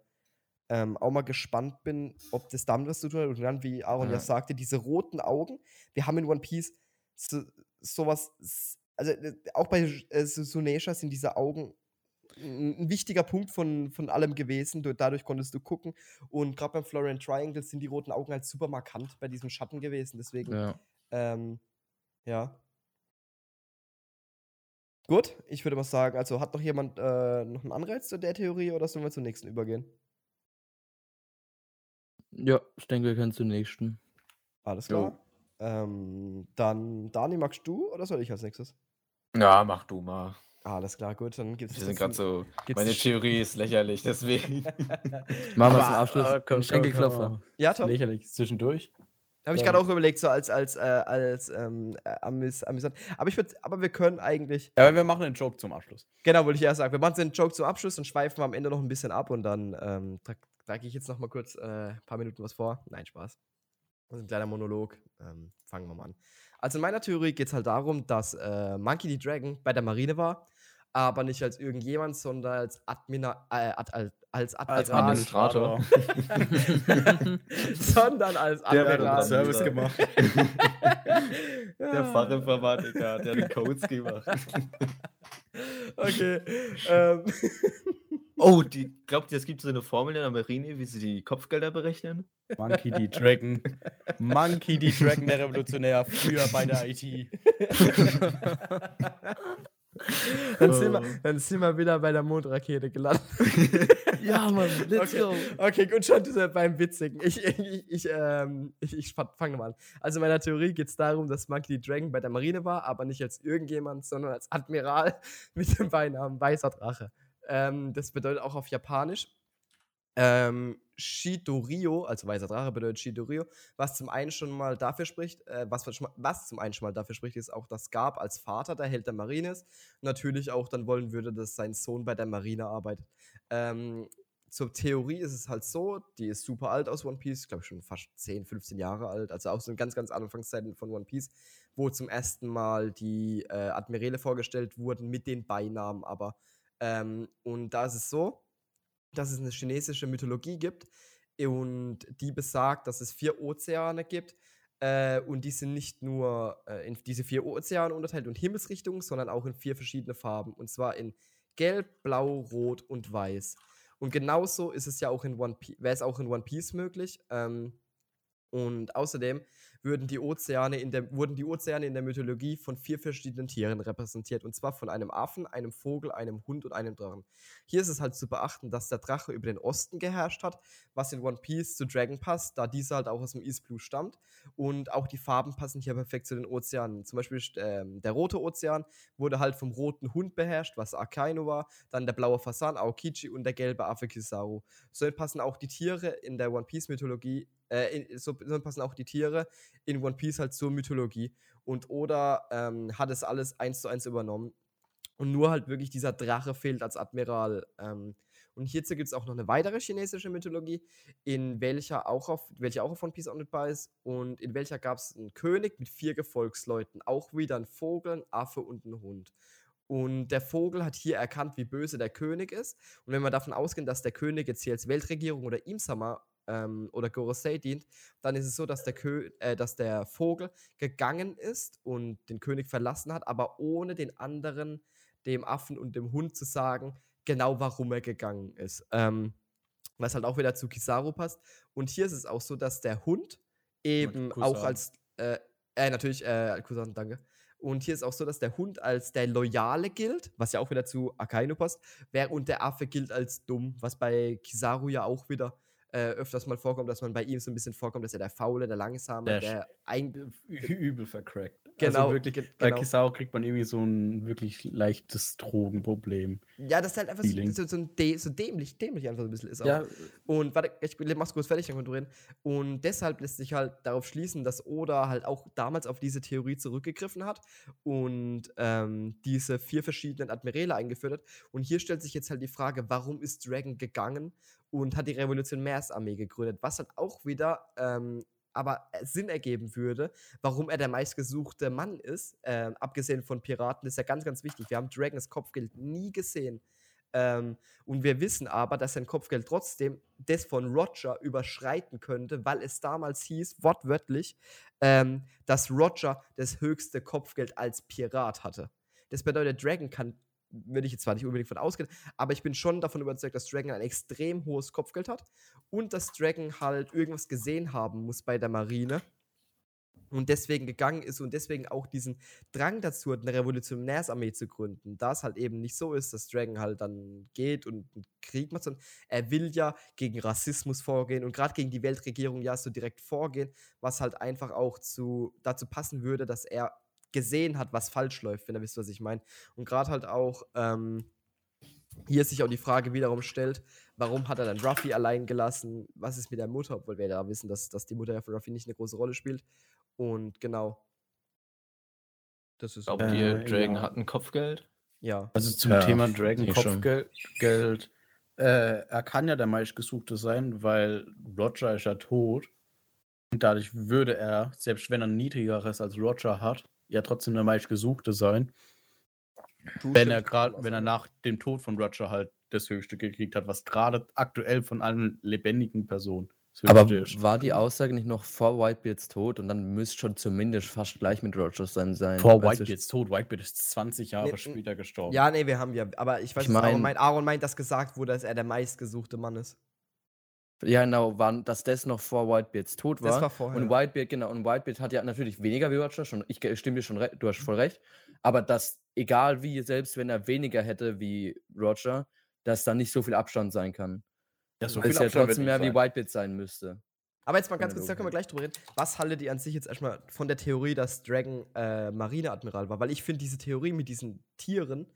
ähm, auch mal gespannt bin, ob das damit was zu tun hat. Und dann, wie Aaron ja, Ja. sagte, diese roten Augen. Wir haben in One Piece so, sowas, also äh, auch bei äh, Su- Sunesha sind diese Augen ein wichtiger Punkt von, von allem gewesen. Du, dadurch konntest du gucken. Und gerade beim Florian Triangle sind die roten Augen halt super markant bei diesem Schatten gewesen. Deswegen, Ja. ähm, ja. Gut, ich würde mal sagen, also hat noch jemand äh, noch einen Anreiz zu der Theorie oder sollen wir zum nächsten übergehen? ja, ich denke, wir können zum nächsten. Alles klar. Ähm, dann, Dani, magst du oder soll ich als nächstes? Ja, mach du mal. Alles klar, gut, dann gibt es Wir sind gerade so. Meine ein- Theorie ist lächerlich, deswegen. Machen wir zum Abschluss äh, einen komm, komm, Schenkelklopfer. komm. Ja, Tom. Lächerlich zwischendurch. Habe ich Ja. gerade auch überlegt, so als, als, äh, als ähm, äh, amüs, amüsant. Aber ich würde, aber wir können eigentlich, Ja, aber wir machen einen Joke zum Abschluss. genau, wollte ich erst sagen, wir machen einen Joke zum Abschluss und schweifen am Ende noch ein bisschen ab und dann ähm, trage trag ich jetzt noch mal kurz äh, ein paar Minuten was vor. Nein, Spaß. Das ist ein kleiner Monolog. Ähm, fangen wir mal an. Also in meiner Theorie geht es halt darum, dass äh, Monkey D. Dragon bei der Marine war, aber nicht als irgendjemand, sondern als Admina, äh, ad, als, als Admiral, Administrator. sondern als Der wird Admiral. unser Service gemacht. Der Fachinformatiker, der hat die Codes gemacht. Okay. ähm, Oh, die, glaubt ihr, es gibt so eine Formel in der Marine, wie sie die Kopfgelder berechnen? Monkey D. Dragon. Monkey D. Dragon, der Revolutionär, früher bei der IT. dann, sind wir, Oh. dann sind wir wieder bei der Mondrakete gelandet. Ja, Mann, let's Okay. Okay, gut, schon diese beim Witzigen. Ich, ich, ich, ähm, ich, ich fange nochmal an. Also in meiner Theorie geht es darum, dass Monkey. Dragon bei der Marine war, aber nicht als irgendjemand, sondern als Admiral mit dem Beinamen Weißer Drache. Ähm, das bedeutet auch auf Japanisch ähm, Shidorio, also weißer Drache bedeutet Shidorio, was zum einen schon mal dafür spricht, äh, was, was zum einen schon mal dafür spricht, ist auch, dass Garb als Vater der Held der Marine ist. Natürlich auch dann wollen würde, dass sein Sohn bei der Marine arbeitet. Ähm, zur Theorie ist es halt so, die ist super alt aus One Piece, glaube ich schon fast 10, 15 Jahre alt, also auch so in ganz, ganz Anfangszeiten von One Piece, wo zum ersten Mal die äh, Admirale vorgestellt wurden mit den Beinamen aber. Ähm, und da ist es so, dass es eine chinesische Mythologie gibt und die besagt, dass es vier Ozeane gibt äh, und die sind nicht nur äh, in diese vier Ozeane unterteilt und Himmelsrichtungen, sondern auch in vier verschiedene Farben und zwar in Gelb, Blau, Rot und Weiß. Und genauso ist es ja auch in One Piece, wäre es auch in One Piece möglich. Ähm, und außerdem würden die Ozeane in der, wurden die Ozeane in der Mythologie von vier verschiedenen Tieren repräsentiert. Und zwar von einem Affen, einem Vogel, einem Hund und einem Drachen. Hier ist es halt zu beachten, dass der Drache über den Osten geherrscht hat, was in One Piece zu Dragon passt, da dieser halt auch aus dem East Blue stammt. Und auch die Farben passen hier perfekt zu den Ozeanen. Zum Beispiel ähm, der rote Ozean wurde halt vom roten Hund beherrscht, was Akainu war. Dann der blaue Fasan, Aokichi und der gelbe Affe Kizaru. So passen auch die Tiere in der One Piece Mythologie, äh, in, so, so passen auch die Tiere in One Piece halt zur Mythologie. Und Oda ähm, hat es alles eins zu eins übernommen. Und nur halt wirklich dieser Drache fehlt als Admiral. Ähm, und hierzu gibt es auch noch eine weitere chinesische Mythologie, in welcher auch auf, welche auch auf One Piece unmitbar ist. Und in welcher gab es einen König mit vier Gefolgsleuten. Auch wieder ein Vogel, ein Affe und ein Hund. Und der Vogel hat hier erkannt, wie böse der König ist. Und wenn wir davon ausgehen, dass der König jetzt hier als Weltregierung oder Imsama ähm, oder Gorosei dient, dann ist es so, dass der, Kö äh, dass der Vogel gegangen ist und den König verlassen hat, aber ohne den anderen, dem Affen und dem Hund zu sagen, genau warum er gegangen ist. Ähm, was halt auch wieder zu Kizaru passt. Und hier ist es auch so, dass der Hund eben auch als, äh, äh natürlich, äh, Kusan, danke. Und hier ist auch so, dass der Hund als der Loyale gilt, was ja auch wieder zu Akainu passt, während der Affe gilt als dumm, was bei Kizaru ja auch wieder äh, öfters mal vorkommt, dass man bei ihm so ein bisschen vorkommt, dass er der Faule, der Langsame, Der der, eigentlich. Übel vercrackt. Genau, Also wirklich, ge- bei genau. Kisao kriegt man irgendwie so ein wirklich leichtes Drogenproblem. Ja, das ist halt einfach so, so, ein dä so dämlich, dämlich einfach so ein bisschen ist. auch. Ja, Und warte, ich mach's kurz fertig, dann können wir reden. Und deshalb lässt sich halt darauf schließen, dass Oda halt auch damals auf diese Theorie zurückgegriffen hat und ähm, diese vier verschiedenen Admiräle eingeführt hat. Und hier stellt sich jetzt halt die Frage, warum ist Dragon gegangen und hat die Revolutionärsarmee gegründet, was halt auch wieder ähm, aber äh, Sinn ergeben würde, warum er der meistgesuchte Mann ist, ähm, abgesehen von Piraten, ist ja ganz, ganz wichtig. Wir haben Dragons Kopfgeld nie gesehen. Ähm, und wir wissen aber, dass sein Kopfgeld trotzdem das von Roger überschreiten könnte, weil es damals hieß, wortwörtlich, ähm, dass Roger das höchste Kopfgeld als Pirat hatte. Das bedeutet, Dragon kann, würde ich jetzt zwar nicht unbedingt von ausgehen, aber ich bin schon davon überzeugt, dass Dragon ein extrem hohes Kopfgeld hat und dass Dragon halt irgendwas gesehen haben muss bei der Marine und deswegen gegangen ist und deswegen auch diesen Drang dazu hat, eine Revolutionärsarmee zu gründen. Da es halt eben nicht so ist, dass Dragon halt dann geht und einen Krieg macht, sondern er will ja gegen Rassismus vorgehen und gerade gegen die Weltregierung ja so direkt vorgehen, was halt einfach auch zu, dazu passen würde, dass er gesehen hat, was falsch läuft, wenn er wisst, was ich meine. Und gerade halt auch, ähm, hier sich auch die Frage wiederum stellt, warum hat er dann Ruffy allein gelassen? Was ist mit der Mutter? Obwohl wir da wissen, dass, dass die Mutter ja für Ruffy nicht eine große Rolle spielt. Und genau. Das ist Glaubt Äh, ihr, Dragon ja. hat ein Kopfgeld? ja. Also zum Ja, Thema Dragon. Kopfgeld. Geld, äh, er kann ja der meistgesuchte sein, weil Roger ist ja tot. Und dadurch würde er, selbst wenn er ein niedrigeres als Roger hat, ja trotzdem der meistgesuchte sein. Wenn er gerade, wenn er nach dem Tod von Roger halt das höchste gekriegt hat, was gerade aktuell von allen lebendigen Personen Aber ist. war die Aussage nicht noch vor Whitebeards Tod und dann müsste schon zumindest fast gleich mit Rogers sein sein? Vor du? Whitebeards Tod. Whitebeard ist 20 Jahre Nee, später gestorben. Ja, nee, wir haben ja, aber ich weiß Ich nicht, Aaron mein- meint, Aaron meint, dass gesagt wurde, dass er der meistgesuchte Mann ist. Ja, genau, waren, dass das noch vor Whitebeards Tod war. Das war vorher. Und Whitebeard, genau, und Whitebeard hat ja natürlich weniger wie Roger, schon, ich stimme dir schon recht, du hast voll recht. Aber dass, egal wie, selbst wenn er weniger hätte wie Roger, dass da nicht so viel Abstand sein kann. Ja, so Weil es ja Abstand wird trotzdem mehr wie sein. Whitebeard sein müsste. Aber jetzt mal ganz Ja, kurz, da können wir gleich drüber reden. Was haltet ihr an sich jetzt erstmal von der Theorie, dass Dragon äh, Marineadmiral war? Weil ich finde diese Theorie mit diesen Tieren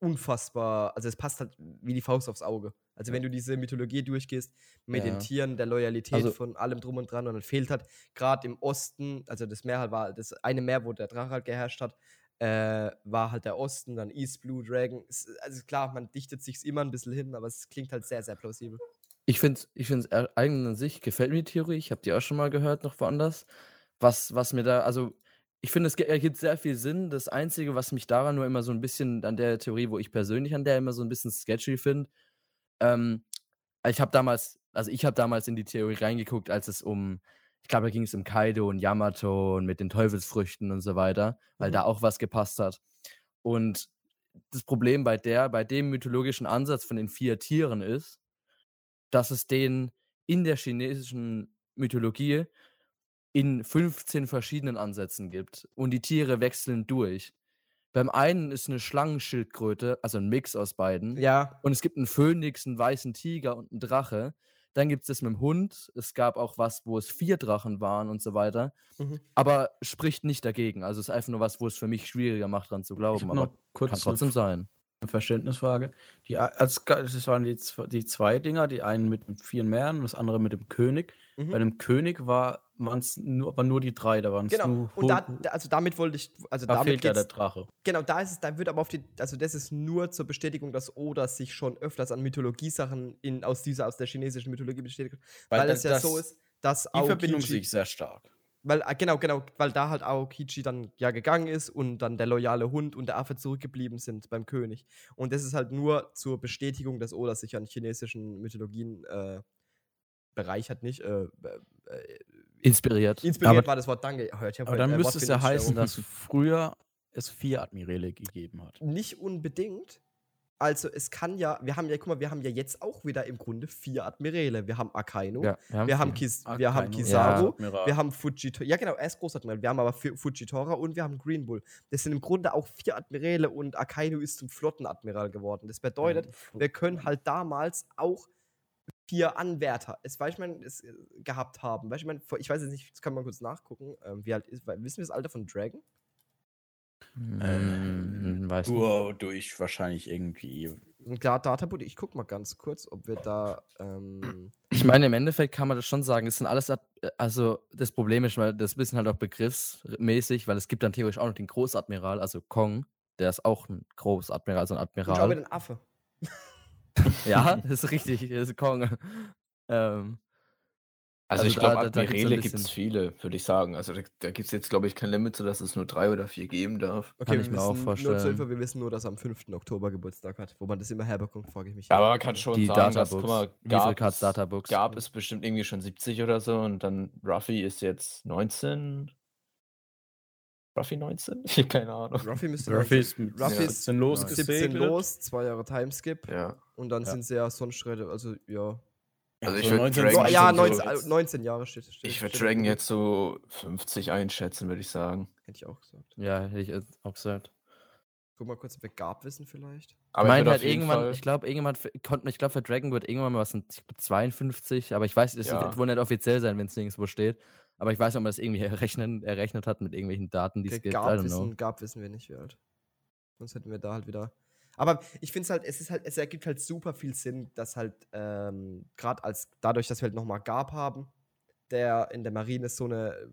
unfassbar, also es passt halt wie die Faust aufs Auge. Also wenn du diese Mythologie durchgehst mit den Ja. Tieren, der Loyalität Also- von allem drum und dran und dann fehlt halt gerade im Osten, also das Meer halt war, das eine Meer, wo der Drache halt geherrscht hat, äh, war halt der Osten, dann East Blue Dragon. Es, also klar, man dichtet sich's immer ein bisschen hin, aber es klingt halt sehr, sehr plausibel. Ich finde es ich find's eigentlich an sich, gefällt mir die Theorie. Ich habe die auch schon mal gehört, noch woanders. Was, was mir da, also ich finde, es ergibt sehr viel Sinn. Das Einzige, was mich daran nur immer so ein bisschen an der Theorie, wo ich persönlich an der immer so ein bisschen sketchy finde, ähm, ich habe damals, also ich habe damals in die Theorie reingeguckt, als es um, ich glaube, da ging es um Kaido und Yamato und mit den Teufelsfrüchten und so weiter, weil Mhm. da auch was gepasst hat. Und das Problem bei der, bei dem mythologischen Ansatz von den vier Tieren ist, dass es den in der chinesischen Mythologie in 15 verschiedenen Ansätzen gibt und die Tiere wechseln durch. Beim einen ist eine Schlangenschildkröte, also ein Mix aus beiden. Ja, Und es gibt einen Phönix, einen weißen Tiger und einen Drache. Dann gibt es das mit dem Hund. Es gab auch was, wo es vier Drachen waren und so weiter. Mhm. Aber spricht nicht dagegen. Also es ist einfach nur was, wo es für mich schwieriger macht, dran zu glauben. Aber kann trotzdem sein. Eine Verständnisfrage. Die, als, das waren die, die zwei Dinger, die einen mit den vier Meeren und das andere mit dem König. Mhm. Bei dem König war es nur, aber nur die drei, da waren es Genau. nur Und da, also damit wollte ich, also da damit fehlt ja der Drache. genau, da ist es, da wird aber auf die, also das ist nur zur Bestätigung, dass Oda sich schon öfters an Mythologiesachen in, aus dieser, aus der chinesischen Mythologie bestätigt, weil, da- es ja so ist, dass Die Verbindung Aokiji- sehe ich sehr stark. Weil, ah, genau, genau, weil da halt Aokiji dann ja gegangen ist und dann der loyale Hund und der Affe zurückgeblieben sind beim König. Und das ist halt nur zur Bestätigung, dass Oda sich an chinesischen Mythologien äh, bereichert, nicht, äh, äh, Inspiriert. inspiriert Aber- war das Wort, danke. Aber heute, dann äh, müsste es ja heißen, dass früher es vier Admiräle gegeben hat. Nicht unbedingt. Also es kann ja, wir haben ja, guck mal, wir haben ja jetzt auch wieder im Grunde vier Admiräle. Wir haben Akainu, Ja, wir haben. Kis, wir haben Akainu, Kizaru, Admiral. wir haben Fujitora. Ja, genau, er ist Großadmiral. Wir haben aber Fu- Fujitora und wir haben Green Bull. Das sind im Grunde auch vier Admiräle und Akainu ist zum Flottenadmiral geworden. Das bedeutet, wir können halt damals auch vier Anwärter, es weiß man, es äh, gehabt haben. Weißt du, ich, mein, ich weiß jetzt nicht, das kann man kurz nachgucken, ähm, wie alt ist, weil- wissen wir das Alter von Dragon? Mm, weiß nicht. Wow, durch wahrscheinlich irgendwie. Klar, Databuddy, ich guck mal ganz kurz, ob wir da. Ähm, Ich meine, im Endeffekt kann man das schon sagen. Es sind alles, äh, also das Problem ist, weil das bisschen halt auch begriffsmäßig, weil es gibt dann theoretisch auch noch den Großadmiral, also Kong, der ist auch ein Großadmiral, also ein Admiral. mir den Affe. Ja, das ist richtig, das ist Kong. Ähm, Also, Also ich glaube, bisschen- gibt es viele, würde ich sagen. Also da, da gibt es jetzt, glaube ich, kein Limit, so dass es nur drei oder vier geben darf. Okay, ich wir mir auch wissen, Nur zur vorstellen. Info, wir wissen nur, dass er am 5. Oktober Geburtstag hat. Wo man das immer herbekommt, frage ich mich. Ja, aber man kann schon die sagen, dass, guck Databooks. mal, gab es, Databooks? gab es bestimmt irgendwie schon 70 oder so und dann Ruffy ist jetzt 19. Ruffy 19? Ich habe keine Ahnung. Ruffy müsste Ruffy 19 ist Ruffy Ja. ist 17 los 17 los, zwei Jahre Timeskip. Ja. Und dann Ja. sind sie ja sonst also ja. Also ich so würd 19 Dragon ja, so 19, jetzt- äh, 19 Jahre steht. steht Ich würde Dragon jetzt so 50 einschätzen, würde ich sagen. Hätte ich auch gesagt. ja, hätte ich auch gesagt. Guck mal kurz, ob wir Gab wissen vielleicht. Aber ich meine würd halt irgendwann, Fall- ich glaube, irgendwann konnten, ich glaube, für Dragon wird irgendwann mal was in 52, aber ich weiß, es Ja. wird wohl nicht offiziell sein, wenn es nirgendwo steht. Aber ich weiß nicht, ob man das irgendwie errechnen, errechnet hat mit irgendwelchen Daten, die es gibt. I Gab wissen, Gab wissen wir nicht, wie alt. Sonst hätten wir da halt wieder Aber ich finde es halt, es ist halt, es ergibt halt super viel Sinn, dass halt, ähm, gerade als dadurch, dass wir halt nochmal Gab haben, der in der Marine so eine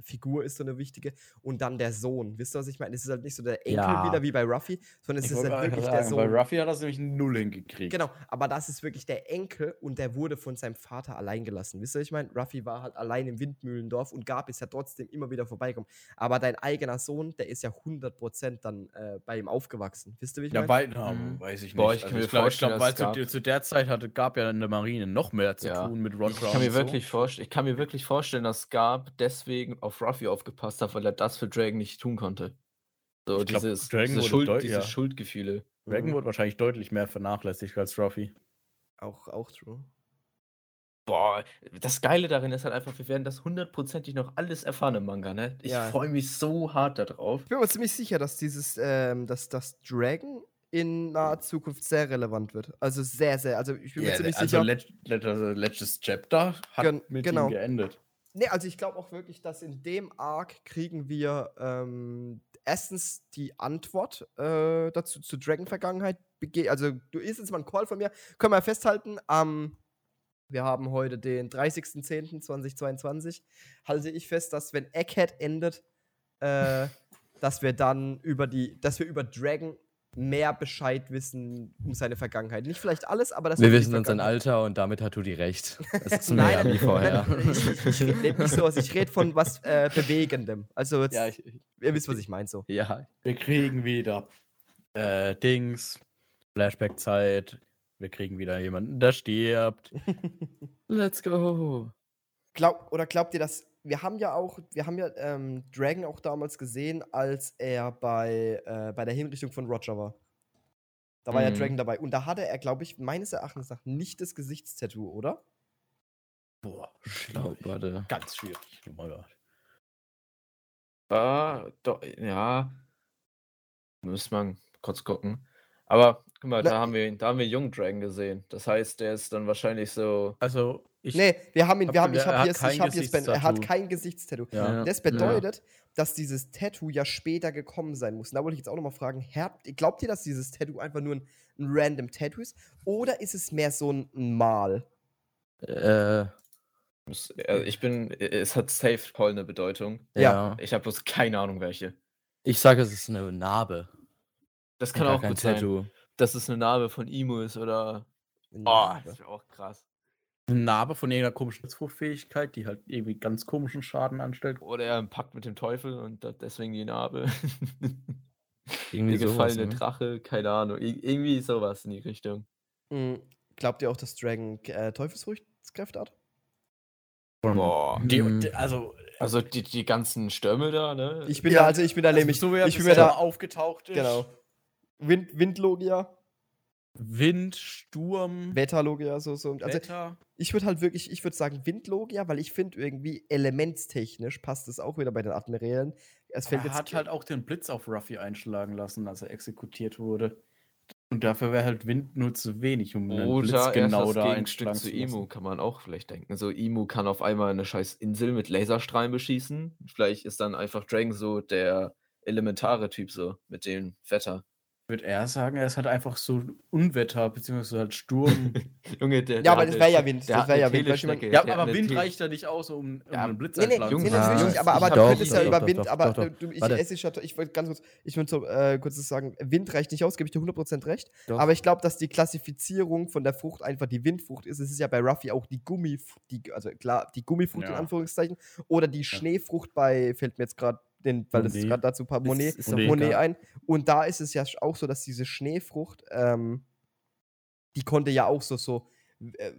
Figur ist, so eine wichtige, und dann der Sohn. Wisst ihr, was ich meine? Es ist halt nicht so der Enkel Ja. wieder wie bei Ruffy, sondern es Ich ist halt wirklich der sagen, Bei Sohn. Ruffy hat das nämlich null hingekriegt. Genau, aber das ist wirklich der Enkel und der wurde von seinem Vater allein gelassen. Wisst ihr, was ich meine? Ruffy war halt allein im Windmühlendorf und Gab ist ja trotzdem immer wieder vorbeikommen. Aber dein eigener Sohn, der ist ja 100% dann äh, bei ihm aufgewachsen. Wisst ihr, wie ich Ja, meine? bei, na, Mhm. weiß ich nicht. Boah, ich kann mir glaub- vorstellen, glaub, weil zu, zu der Zeit hatte, gab ja in der Marine noch mehr zu Ja. tun mit Roger Ich kann mir und so. wirklich vorstellen, ich kann mir wirklich vorstellen, dass Gab deswegen auf Ruffy aufgepasst hat, weil er das für Dragon nicht tun konnte. So Ich glaub, dieses, Dragon diese, Schuld, diese ja. Schuldgefühle. Dragon Mhm. wurde wahrscheinlich deutlich mehr vernachlässigt als Ruffy. Auch, auch true. Boah, das Geile darin ist halt einfach, wir werden das hundertprozentig noch alles erfahren im Manga, ne? Ich Ja. freue mich so hart darauf. Ich bin mir ziemlich sicher, dass dieses, ähm, dass das Dragon in naher Zukunft sehr relevant wird. Also sehr, sehr. Also ich bin mir ziemlich also sicher. let, let, also letztes Chapter hat Gen- mit genau. ihm geendet. Nee, also ich glaube auch wirklich, dass in dem Arc kriegen wir ähm, erstens die Antwort äh, dazu zu Dragon-Vergangenheit. Also, du ist jetzt mal ein Call von mir. Können wir festhalten, am wir haben heute den 30.10.2022. Halte ich fest, dass wenn Egghead endet, äh, dass wir dann über die, dass wir über Dragon mehr Bescheid wissen um seine Vergangenheit. Nicht vielleicht alles, aber das Wir wissen uns sein Alter und damit hat Tudi recht. Es ist mehr Nein, wie vorher. nein, ich, ich, rede nicht so was. Ich rede von was äh, Bewegendem. Also, jetzt, ja, ich, ihr wisst, was ich meine. So. ja, Wir kriegen wieder äh, Dings, Flashback-Zeit. Wir kriegen wieder jemanden, der stirbt. let's go. Glaub, oder glaubt ihr, dass wir haben ja auch, wir haben ja ähm, Dragon auch damals gesehen, als er bei, äh, bei der Hinrichtung von Roger war. Da war ja Mhm. Dragon dabei. Und da hatte er, glaube ich, meines Erachtens nach nicht das Gesichtstattoo, oder? Boah, Ich glaube, warte. Ganz schwierig. Oh mein Gott. War doch, ja. Muss man kurz gucken. Aber guck mal, Na, da haben wir da haben wir Young Dragon gesehen. Das heißt, der ist dann wahrscheinlich so. Also, ich. nee, wir haben ihn, wir hab haben, ich er habe hat jetzt, kein ich habe jetzt, Ben- er hat kein Gesichtstattoo. Ja. Das bedeutet, dass dieses Tattoo ja später gekommen sein muss. Und da wollte ich jetzt auch nochmal fragen, habt- glaubt ihr, dass dieses Tattoo einfach nur ein, ein random Tattoo ist? Oder ist es mehr so ein Mal? Äh, es- äh, Ich bin. Es hat safe voll eine Bedeutung. ja. Ja. Ich habe bloß keine Ahnung welche. Ich sage, es ist eine Narbe. Das kann gar auch gut sein, Tattoo. dass es eine Narbe von Imo ist oder. Oh, das wäre auch krass. Eine Narbe von irgendeiner komischen Schutzfähigkeit, die halt irgendwie ganz komischen Schaden anstellt. Oder er im Pakt mit dem Teufel und deswegen die Narbe. Irgendwie Der sowas. gefallene Ne? Drache, keine Ahnung. Ir irgendwie sowas in die Richtung. Mhm. Glaubt ihr auch, dass Dragon äh, Teufelsfruchtkräfte hat? Boah. Die, Mhm. die, also, Also die, die ganzen Stürme da, ne? Ich bin Ja, da, also ich bin da nämlich, so ich bin mir da, aufgetaucht ist. genau. Wind, Windlogia, Wind, Sturm, Wetterlogia, so, so. Also Wetter. Ich würde halt wirklich, ich würde sagen Windlogia, weil ich finde irgendwie elementstechnisch passt es auch wieder bei den Admirälen. Es fällt er jetzt hat halt auch den Blitz auf Ruffy einschlagen lassen, als er exekutiert wurde. Und dafür wäre halt Wind nur zu wenig, um einen Oder Blitz genau da Gegenstück zu lassen. kann man auch vielleicht denken. So, Imo kann auf einmal eine scheiß Insel mit Laserstrahlen beschießen. Vielleicht ist dann einfach Dragon so der elementare Typ so mit dem Wetter. Würde er sagen, er ist halt einfach so Unwetter, beziehungsweise halt Sturm. Junge, der. Ja, der aber das eine wär ja Wind, der das hat wär eine ja Wind, du, ja, aber Wind reicht ja nicht aus, um, um Ja, einen Blitz Nee, nee, einschlagen nee, natürlich nicht, aber, aber Ich du hab- könntest ja doch, über doch, Wind, doch, aber doch, doch. du- du, ich, es ist ja, ich wollte ganz kurz, ich würde so äh, kurz sagen, Wind reicht nicht aus, gebe ich dir 100% recht, Doch. aber ich glaube, dass die Klassifizierung von der Frucht einfach die Windfrucht ist. Es ist ja bei Ruffy auch die Gummifrucht, die, also klar, die Gummifrucht in Ja. Anführungszeichen, oder die Schneefrucht bei, fällt mir jetzt gerade den, weil das ist Monet. gerade dazu ein paar Monet, ist auch Monet ein. Und da ist es ja auch so, dass diese Schneefrucht, ähm, die konnte ja auch so, so äh,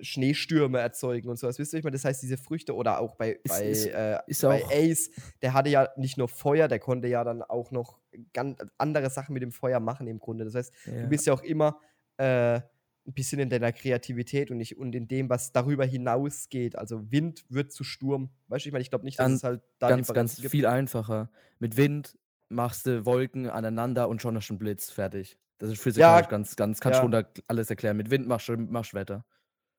Schneestürme erzeugen und sowas. Wisst ihr, ich meine, das heißt, diese Früchte oder auch bei, Ist- bei, ist- äh, ist bei auch- Ace, der hatte ja nicht nur Feuer, der konnte ja dann auch noch ganz andere Sachen mit dem Feuer machen im Grunde. Das heißt, Ja. du bist ja auch immer äh, ein bisschen in deiner Kreativität und, nicht, und in dem, was darüber hinausgeht. Also Wind wird zu Sturm. Weißt du, ich meine, ich glaube nicht, dass Ganz- es halt da ganz, ganz gibt. viel einfacher. Mit Wind machst du Wolken aneinander und schon hast du einen Blitz. Fertig. Das ist physikalisch ganz, ganz, kannst ja. du runter alles erklären. Mit Wind machst du machst du Wetter.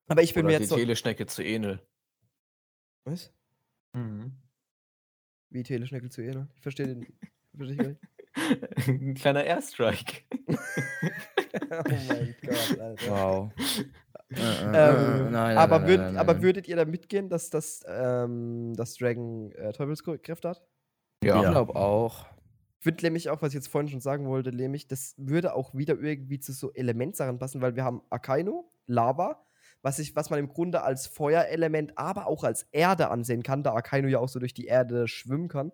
Aber ich bin Oder mir die jetzt so. Teleschnecke zu Enel. Was? Wie Teleschneckel zu Ene? Ich verstehe den. Verstehe ich gar nicht. Ein kleiner Airstrike. oh mein Gott, Alter. Wow. Äh, äh, Ähm, äh, nein, nein, aber, nein, würd, nein, aber würdet ihr da mitgehen, dass das, ähm, das Dragon äh, Teufelskräfte hat? Ich Ja. glaube auch. Ich würde nämlich auch, was ich jetzt vorhin schon sagen wollte, nämlich, das würde auch wieder irgendwie zu so Elementsachen passen, weil wir haben Akainu, Lava, was, ich, was man im Grunde als Feuerelement, aber auch als Erde ansehen kann, da Akainu ja auch so durch die Erde schwimmen kann.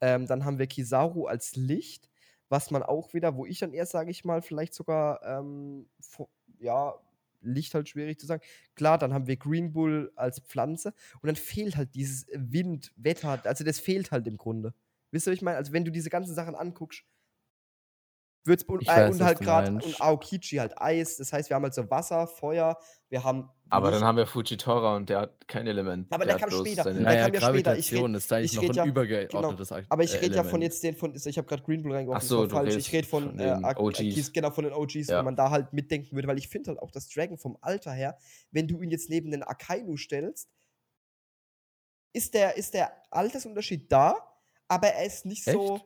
Ähm, dann haben wir Kizaru als Licht, was man auch wieder, wo ich dann eher, sage ich mal, vielleicht sogar, ähm, ja, Licht halt schwierig zu sagen. Klar, dann haben wir Green Bull als Pflanze und dann fehlt halt dieses Wind, Wetter, also das fehlt halt im Grunde. Wisst ihr, was ich meine? Also, wenn du diese ganzen Sachen anguckst, Ich äh, weiß, und halt gerade und Aokichi halt Eis. Das heißt, wir haben halt so Wasser, Feuer, wir haben. Aber dann haben wir Fujitora und der hat kein Element. Aber der hat kam später. seine- Der Naja, kam ja später. Ich red- ist eigentlich ich noch ein ja- übergeordnetes Ak- Aber ich äh, rede ja von jetzt den von, ich habe gerade Green Bull reingeworfen, Ach das so, war du falsch. Ich redest rede von, von äh, den Ak- OGs. Akis, genau von den OGs, Ja. wenn man da halt mitdenken würde, weil ich finde halt auch das Dragon vom Alter her, wenn du ihn jetzt neben den Akainu stellst, ist der, ist der Altersunterschied da, aber er ist nicht so.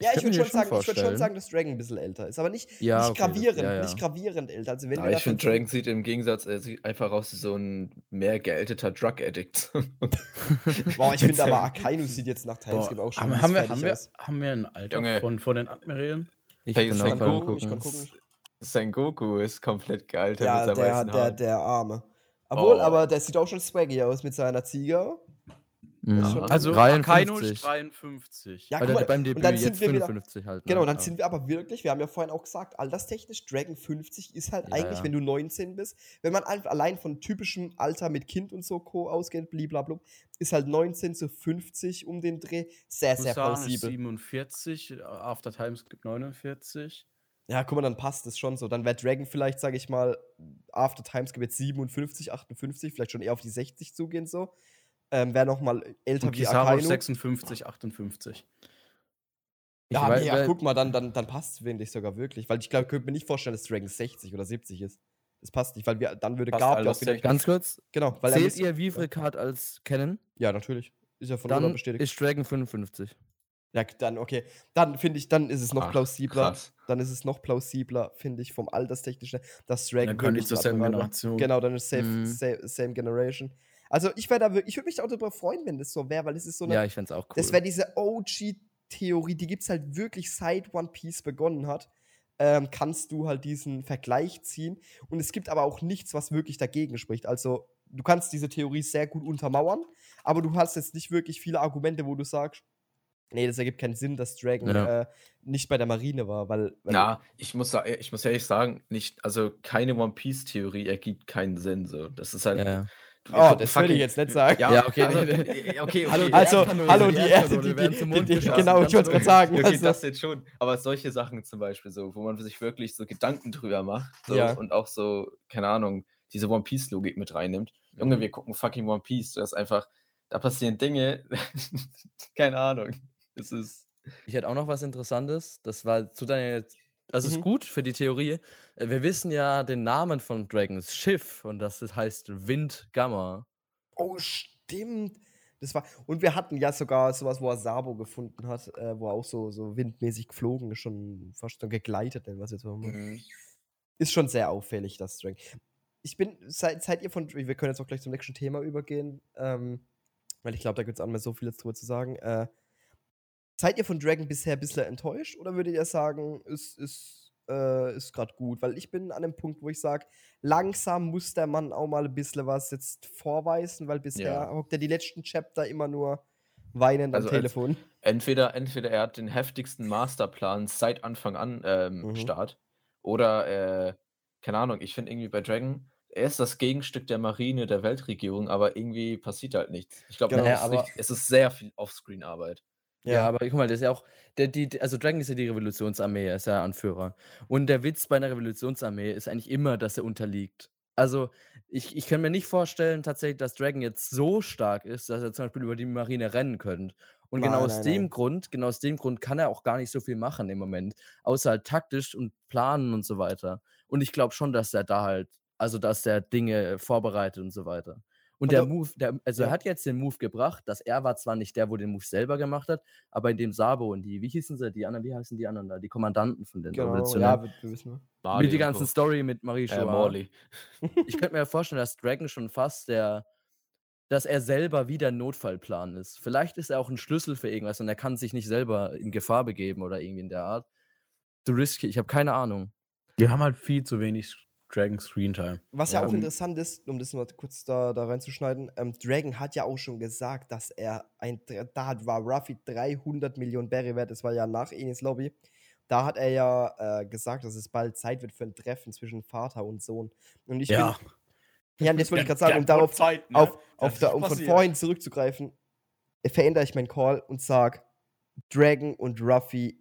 Ja, ich würde schon schon sagen, ich würde schon sagen, dass Dragon ein bisschen älter ist, aber nicht, Ja, nicht okay, das- gravierend, ja, ja. nicht gravierend älter. Also wenn ich finde, Dragon sieht im Gegensatz, er sieht einfach aus wie so ein mehr geälteter Drug Addict. Boah, ich finde aber Akainu sieht jetzt nach Timeskip Boah, auch schon haben, haben, wir, haben, wir, aus. haben wir ein Alter Junge. von, von den Admirälen? Ich Hey, Sengoku, beim Ich Gucken. kann gucken. Sengoku ist komplett gealtert Ja, mit seinem der, weißen der, Haar. der Arme. Obwohl, Oh. aber der sieht auch schon swaggy aus mit seiner Ziege. Mhm. ist schon- Also Akainu 53. ist 53. Ja, guck mal, beim und Debüt dann jetzt sind wir wieder- 55 halt. ne? Genau, dann Ja. sind wir aber wirklich, wir haben ja vorhin auch gesagt, alterstechnisch, Dragon 50 ist halt Ja, eigentlich, ja. wenn du 19 bist, wenn man einfach allein von typischem Alter mit Kind und so Co. ausgeht, blablabla, ist halt 19 zu 50 um den Dreh sehr, sehr plausibel. 47, After Times gibt 49. Ja, guck mal, dann passt es schon so. Dann wäre Dragon vielleicht, sage ich mal, After Times gibt 57, 58, vielleicht schon eher auf die 60 zugehen so. Ähm, wäre noch mal älter Und wie Kizaru Akainu. 56, 58. Ich Ja, weiß, ja, weil- guck mal, dann, dann, dann passt es, finde ich sogar wirklich. Weil ich glaube, ich könnte mir nicht vorstellen, dass Dragon 60 oder 70 ist. Das passt nicht, weil wir, dann würde Garp ja auch wieder. nicht. Ganz kurz, Genau, weil er muss- ihr Vivre-Card als kennen? Ja, natürlich. Ist ja von Dann bestätigt. ist Dragon 55. ja, dann, okay. Dann finde ich, dann ist es noch Ach, plausibler. krass. Dann ist es noch plausibler, finde ich, vom Alterstechnischen, dass Dragon. Dann können die wirklich zur selben. Generation. Genau, dann ist safe, Mhm. same, same Generation. Also ich wäre da wirklich, ich würde mich auch darüber freuen, wenn das so wäre, weil es ist so eine. Ja, ich fände es auch cool. Das wäre diese OG-Theorie, die gibt es halt wirklich seit One Piece begonnen hat. Ähm, kannst du halt diesen Vergleich ziehen. Und es gibt aber auch nichts, was wirklich dagegen spricht. Also, du kannst diese Theorie sehr gut untermauern, aber du hast jetzt nicht wirklich viele Argumente, wo du sagst, nee, das ergibt keinen Sinn, dass Dragon Ja. äh, nicht bei der Marine war, weil. weil Na, ich muss, ich muss ehrlich sagen, nicht, also keine One Piece Theorie ergibt keinen Sinn. So. Das ist halt. ja, Oh, das will ich fucking- jetzt nicht sagen. Ja, Ja, okay. Also, okay, Hallo, okay. die Also, Erdkanone, hallo, die die Erde, die, werden die, zum die, die genau, ich wollte es gerade sagen. Okay, Also, das jetzt schon. Aber solche Sachen zum Beispiel so, wo man sich wirklich so Gedanken drüber macht so, Ja. und auch so, keine Ahnung, diese One Piece-Logik mit reinnimmt. Junge, wir gucken fucking One Piece. Das ist einfach, da passieren Dinge, keine Ahnung. Es ist. Ich hätte auch noch was Interessantes. Das war zu deiner. Das ist Mhm. gut für die Theorie. Äh, Wir wissen ja den Namen von Dragons Schiff und das ist- heißt Wind Gamma. oh, stimmt. Das war, und wir hatten ja sogar sowas, wo er Sabo gefunden hat, äh, wo er auch so, so windmäßig geflogen ist, schon fast schon gegleitet, wir es jetzt mal. ist schon sehr auffällig, das Dragon. Ich bin, seid, seid ihr von, wir können jetzt auch gleich zum nächsten Thema übergehen, ähm, weil ich glaube, da gibt es auch nicht mehr so viel drüber zu sagen. Äh, seid ihr von Dragon bisher ein bisschen enttäuscht oder würdet ihr sagen, ist, ist, äh, ist gerade gut? Weil ich bin an dem Punkt, wo ich sage, langsam muss der Mann auch mal ein bisschen was jetzt vorweisen, weil bisher Ja. hockt er die letzten Chapter immer nur weinend Also am Telefon. Entweder, entweder er hat den heftigsten Masterplan seit Anfang an ähm, Mhm. Start. Oder, äh, keine Ahnung, ich finde irgendwie bei Dragon, er ist das Gegenstück der Marine, der Weltregierung, aber irgendwie passiert halt nichts. Ich glaube, Genau, es, es ist sehr viel Offscreen-Arbeit. Ja, aber guck mal, das ist ja auch. Der, die, also Dragon ist ja die Revolutionsarmee, er ist ja Anführer. Und der Witz bei einer Revolutionsarmee ist eigentlich immer, dass er unterliegt. Also, ich, ich kann mir nicht vorstellen, tatsächlich, dass Dragon jetzt so stark ist, dass er zum Beispiel über die Marine rennen könnte. Und genau Nein, aus nein, dem nein. Grund, genau aus dem Grund kann er auch gar nicht so viel machen im Moment. Außer halt taktisch und planen und so weiter. Und ich glaube schon, dass er da halt, also dass er Dinge vorbereitet und so weiter. Und der Move, der, also Ja. er hat jetzt den Move gebracht, dass er war zwar nicht der, wo den Move selber gemacht hat, aber in dem Sabo und die, wie hießen sie, die anderen, wie heißen die anderen da, die Kommandanten von den Genau, Revolutionären. ja, wir, wir wissen. wir. Mit die ganzen Co. Story mit Marie Äh. Morley. Ich könnte mir vorstellen, dass Dragon schon fast der, dass er selber wieder ein Notfallplan ist. Vielleicht ist er auch ein Schlüssel für irgendwas und er kann sich nicht selber in Gefahr begeben oder irgendwie in der Art. Too risky, ich habe keine Ahnung. Wir haben halt viel zu wenig Dragon Screen Time. Was ja, Ja, auch um- interessant ist, um das mal kurz da, da reinzuschneiden, ähm, Dragon hat ja auch schon gesagt, dass er ein, da war Ruffy 300 Millionen Berry wert, das war ja nach Enis Lobby. Da hat er ja äh, gesagt, dass es bald Zeit wird für ein Treffen zwischen Vater und Sohn. Und ich ja. bin, ja, und das wollte ich gerade sagen, um darauf Zeit, ne? auf, auf da, um von vorhin zurückzugreifen, verändere ich meinen Call und sag Dragon und Ruffy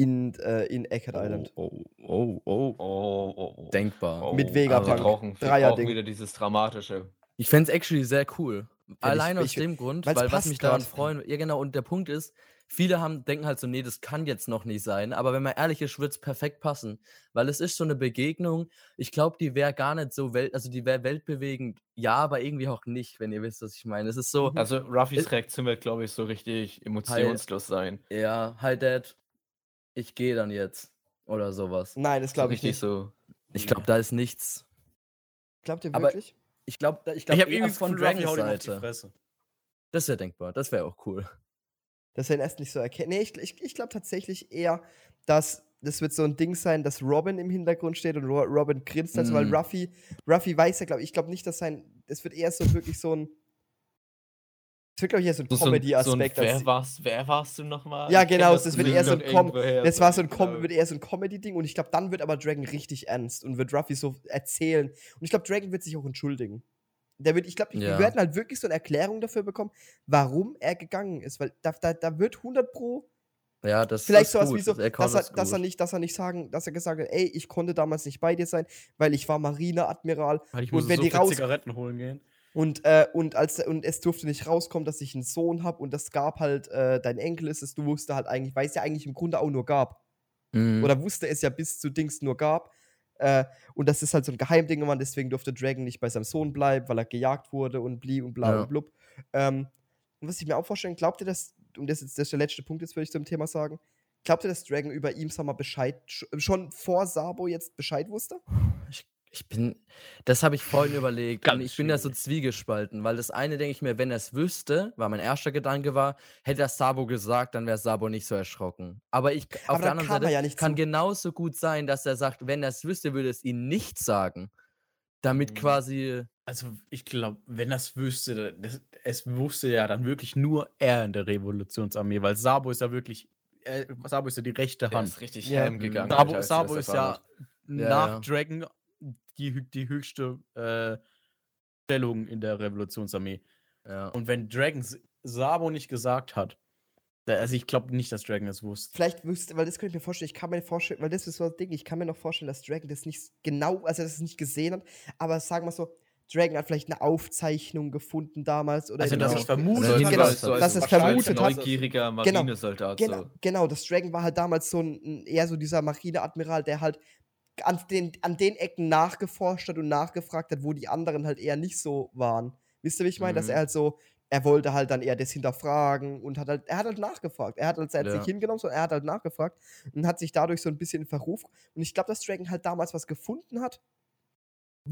in, äh, in Eckert Island. Oh, oh, oh. Oh, oh, oh. Denkbar. Oh, Mit Wir Vegapunk. brauchen, wir Dreier-Ding. brauchen wieder dieses Dramatische. Ich fände es actually sehr cool. Allein ich- aus ich- dem Grund, weil was mich daran freuen. Ja, genau, und der Punkt ist, viele haben, denken halt so, nee, das kann jetzt noch nicht sein. Aber wenn man ehrlich ist, wird es perfekt passen. Weil es ist so eine Begegnung. Ich glaube, die wäre gar nicht so welt, also die wäre weltbewegend, ja, aber irgendwie auch nicht, wenn ihr wisst, was ich meine. Es ist so. Also Ruffys Äh, Reaktion wird, glaube ich, so richtig emotionslos sein. ja, hi Dad, ich gehe dann jetzt. Oder sowas. Nein, das glaube ich nicht. so. Ich glaube, da ist nichts. Glaubt ihr aber- wirklich? Ich glaube, ich Ich glaube habe irgendwie von Dragons Seite. Fresse. Das wäre denkbar. Das wäre auch cool. dass er ihn erst nicht so erkennt. Nee, ich, ich, ich glaube tatsächlich eher, dass das wird so ein Ding sein, dass Robin im Hintergrund steht und Ro Robin grinst, also, weil Mhm. Ruffy, Ruffy weiß ja, glaube ich, ich glaube nicht, dass sein, das wird eher so wirklich so ein, es wird, glaube ich, eher so ein So, so so Comedy-Aspekt. als- wer, warst, wer warst du nochmal? Ja, genau, das wird Lied eher so ein Com- das war so ein. Com wird eher so ein Comedy-Ding und ich glaube, dann wird aber Dragon richtig ernst und wird Ruffy so erzählen. Und ich glaube, Dragon wird sich auch entschuldigen. Der wird, ich glaube, Ja. wir werden halt wirklich so eine Erklärung dafür bekommen, warum er gegangen ist, weil da, da, da wird 100 Pro Ja, das Vielleicht das ist sowas gut. wie so, Das dass er, dass er nicht, dass er nicht sagen, dass er gesagt hat, ey, ich konnte damals nicht bei dir sein, weil ich war Marineadmiral Weil ich Und muss wenn so die raus- Zigaretten holen gehen. Und äh, und als und es durfte nicht rauskommen, dass ich einen Sohn habe und das gab halt äh, dein Enkel ist es, du wusste halt eigentlich, weil es ja eigentlich im Grunde auch nur gab Mhm. oder wusste es ja bis zu Dings nur gab. Äh, und das ist halt so ein Geheimding geworden, deswegen durfte Dragon nicht bei seinem Sohn bleiben, weil er gejagt wurde und blieb und bla Ja. und blub. Ähm, und was ich mir auch vorstellen, glaubt ihr, dass, und das ist, das ist der letzte Punkt, jetzt würde ich zum Thema sagen, glaubt ihr, dass Dragon über ihm, sag mal, Bescheid, sch- schon vor Sabo jetzt Bescheid wusste? Ich, ich bin, das habe ich vorhin überlegt. und Ganz ich bin da so zwiegespalten, weil das eine denke ich mir, wenn er es wüsste, war mein erster Gedanke war, hätte er Sabo gesagt, dann wäre Sabo nicht so erschrocken. Aber ich, auf Aber der anderen er Seite ja nicht kann zu. genauso gut sein, dass er sagt, wenn er es wüsste, würde es ihn nicht sagen. Damit Mhm. quasi, Also, ich glaube, wenn das wüsste, das, es wusste ja dann wirklich nur er in der Revolutionsarmee, weil Sabo ist ja wirklich, äh, Sabo ist ja die rechte Hand. ist richtig Ja. gegangen. Sabo, er Sabo ist ja hat. Ja, nach ja. Dragon die, die höchste äh, Stellung in der Revolutionsarmee. ja. Und wenn Dragon Sabo nicht gesagt hat, also ich glaube nicht, dass Dragon es wusste. Vielleicht wüsste, weil das könnte ich mir vorstellen, ich kann mir vorstellen, weil das ist so ein Ding, ich kann mir noch vorstellen, dass Dragon das nicht genau, also dass es nicht gesehen hat, aber sagen wir so, Dragon hat vielleicht eine Aufzeichnung gefunden damals oder Also, dass es vermutet Also, genau, Hinweis so dass es vermutet hat. neugieriger Genau, Marinesoldat. Genau, So. genau, das Dragon war halt damals so ein eher so dieser Marineadmiral, der halt an den, an den Ecken nachgeforscht hat und nachgefragt hat, wo die anderen halt eher nicht so waren. Wisst ihr, wie ich meine? Dass Mhm. er halt so, er wollte halt dann eher das hinterfragen und hat halt, er hat halt nachgefragt. Er hat halt er hat Ja. nicht hingenommen, sondern er hat halt nachgefragt und hat sich dadurch so ein bisschen in Verruf. Und ich glaube, dass Dragon halt damals was gefunden hat,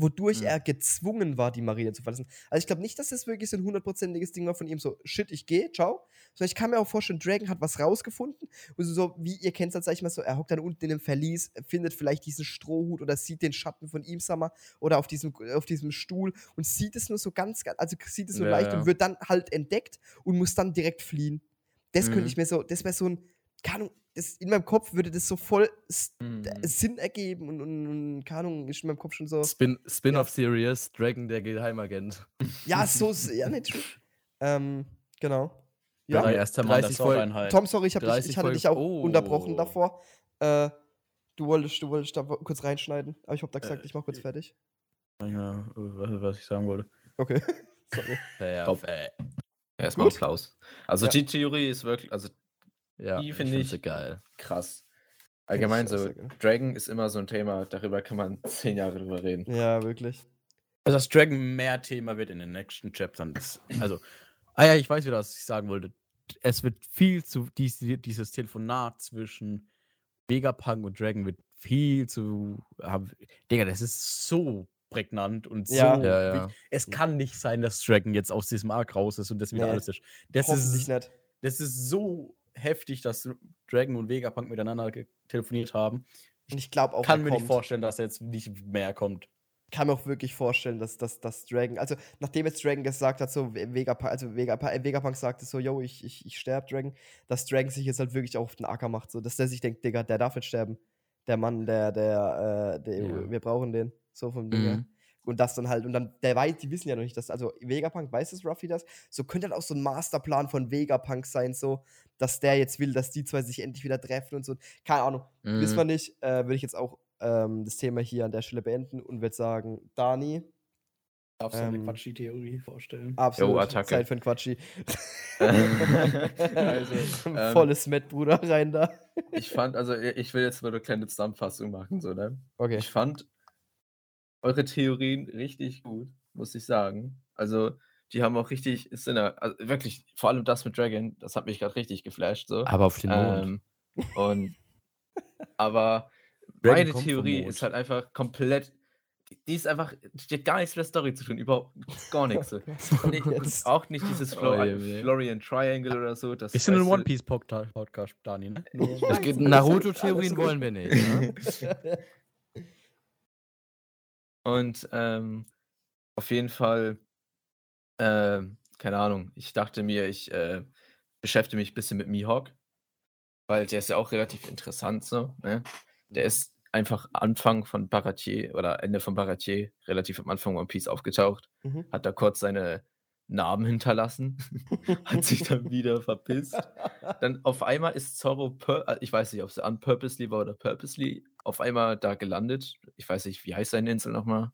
wodurch Mhm. er gezwungen war, die Marine zu verlassen. Also ich glaube nicht, dass das wirklich so ein hundertprozentiges Ding war von ihm, so, shit, ich gehe, ciao. Sondern ich kann mir auch vorstellen, Dragon hat was rausgefunden. Und so, wie ihr kennt es, sag ich mal so, er hockt dann unten in dem Verlies, findet vielleicht diesen Strohhut oder sieht den Schatten von ihm, sag mal, oder auf diesem, auf diesem Stuhl und sieht es nur so ganz, also sieht es nur Ja, leicht ja. und wird dann halt entdeckt und muss dann direkt fliehen. Das könnte Mhm. ich mir so, das wäre so ein, keine Ahnung, das, in meinem Kopf würde das so voll Mhm. Sinn ergeben und, und, und keine Ahnung, ist in meinem Kopf schon so. Spin- Spin-off-Series, Dragon der Geheimagent. Ja, so, ja, nicht true. Ähm, genau. Ja, Ja, erster Mann, 30 das Volk- Einheit. Tom, sorry, ich, hab dich, 30 ich hatte dich Folgen. auch unterbrochen Oh. davor. Äh, du wolltest, du wolltest da kurz reinschneiden, aber ich hab da gesagt, Äh, ich mach kurz fertig. Ja, was, was ich sagen wollte. Okay. sorry. Perfekt. Erstmal Gut. Applaus. Also Ja. die Theorie ist wirklich, also Ja, Die ich finde ich- sie geil. krass. Allgemein ich so. Dragon ist immer so ein Thema, darüber kann man zehn Jahre drüber reden. Ja, wirklich. Also das Dragon mehr Thema wird in den nächsten Chaptern. Das, also, ah ja, ich weiß wieder, was ich sagen wollte. Es wird viel zu, dies, dieses Telefonat zwischen Vegapunk und Dragon wird viel zu, hab, Digga, das ist so prägnant und so. Ja. Ja, ja. wichtig. Es kann nicht sein, dass Dragon jetzt aus diesem Arc raus ist und das wieder Nee. alles ist. Das ist, nicht. das ist so heftig, dass Dragon und Vegapunk miteinander telefoniert haben. Und ich glaube auch, kann er mir nicht kommt. vorstellen, dass jetzt nicht mehr kommt. kann mir auch wirklich vorstellen, dass, dass, dass Dragon, also nachdem jetzt Dragon gesagt hat, so Vegapunk, also Vegapunk, äh, Vegapunk sagte so, yo, ich, ich, ich sterbe, Dragon, dass Dragon sich jetzt halt wirklich auch auf den Acker macht, so, dass der sich denkt, Digga, der darf nicht sterben. Der Mann, der, der, äh, der Ja. wir brauchen den, so vom Ding. Mhm. Und das dann halt, und dann, der weiß, die wissen ja noch nicht, dass, also Vegapunk weiß es Ruffy das, so könnte dann auch so ein Masterplan von Vegapunk sein, so, dass der jetzt will, dass die zwei sich endlich wieder treffen und so. Keine Ahnung, Wissen wir Mhm. nicht, äh, würde ich jetzt auch ähm, das Thema hier an der Stelle beenden und würde sagen, Dani, Darfst du eine Ähm, Quatschi-Theorie vorstellen? absolut Attacke. Zeit für ein Quatschi. also, ähm, Volles Met, Bruder, rein da. ich fand, also ich will jetzt mal eine kleine Zusammenfassung machen, so, ne? Okay. Ich fand eure Theorien richtig gut, muss ich sagen. Also, die haben auch richtig Sinn, also wirklich, vor allem das mit Dragon, das hat mich gerade richtig geflasht, so. Aber auf den Mond. Ähm, und aber Dragon meine Theorie ist halt einfach komplett. die- ist einfach, die hat gar nichts mit der Story zu tun, überhaupt gar nichts. So. Nee, Jetzt. auch nicht dieses Flo Oh, je. Florian Triangle oder so. Das Wir sind ein One Piece Podca- Podcast, Dani, ne? Es nicht, Naruto-Theorien wollen wir nicht. Ne? Und ähm, auf jeden Fall, ähm, keine Ahnung, ich dachte mir, ich äh, beschäftige mich ein bisschen mit Mihawk, weil der ist ja auch relativ interessant so. Ne? Der ist einfach Anfang von Baratier oder Ende von Baratier, relativ am Anfang One Piece aufgetaucht, Mhm. hat da kurz seine Narben hinterlassen, hat sich dann wieder verpisst. Dann auf einmal ist Zorro, äh, ich weiß nicht, ob es unpurposely war oder purposely, auf einmal da gelandet. Ich weiß nicht, wie heißt seine Insel nochmal?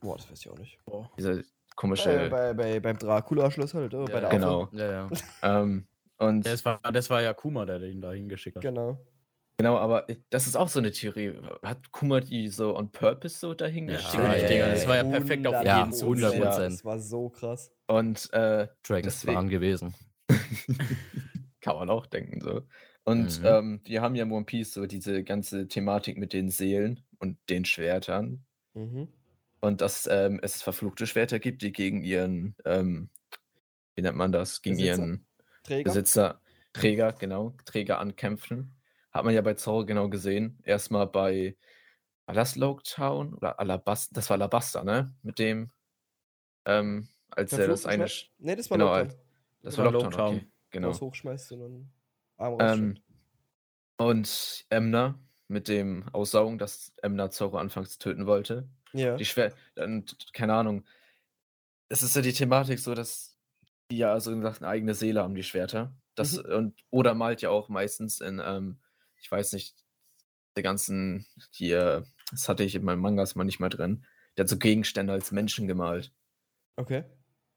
Boah, das weiß ich auch nicht. Boah. Diese Äh, komische. bei, bei, beim Dracula-Schloss halt, oder? bei Ja, der genau. Ja, ja. Ähm, und Das war, das war ja Kuma, der den da hingeschickt hat. Genau. Genau, aber das ist auch so eine Theorie. Hat Kuma die so on purpose so dahin Ja, geschickt? ja, ja, das war ja perfekt auf Ja, jeden Zug. 100%. Ja, das war so krass. Und äh, Dragons waren gewesen. kann man auch denken so. Und Mhm. ähm, wir haben ja in One Piece so diese ganze Thematik mit den Seelen und den Schwertern. Mhm. Und dass ähm, es verfluchte Schwerter gibt, die gegen ihren, ähm, wie nennt man das, gegen Besitzer? ihren Träger. Besitzer, Träger, genau, Träger ankämpfen. Hat man ja bei Zorro genau gesehen. Erstmal bei, war das Loketown oder Alabasta? Das war Alabasta, ne? Mit dem, ähm, als er das eine, Nee, das war genau, Lockdown. das war Loketown, Loketown. okay, Genau. genau. hochschmeißt und dann Arm Ähm, und Emner mit dem Aussaugen, dass Emner Zorro anfangs töten wollte. Ja. Die Schwer, dann, keine Ahnung. Es ist ja die Thematik so, dass die ja so gesagt eine eigene Seele haben, die Schwerter. Das, und Oda malt ja auch meistens in, ähm, ich weiß nicht, der ganzen, hier, das hatte ich in meinem Mangas mal nicht mehr drin. Der hat so Gegenstände als Menschen gemalt. Okay.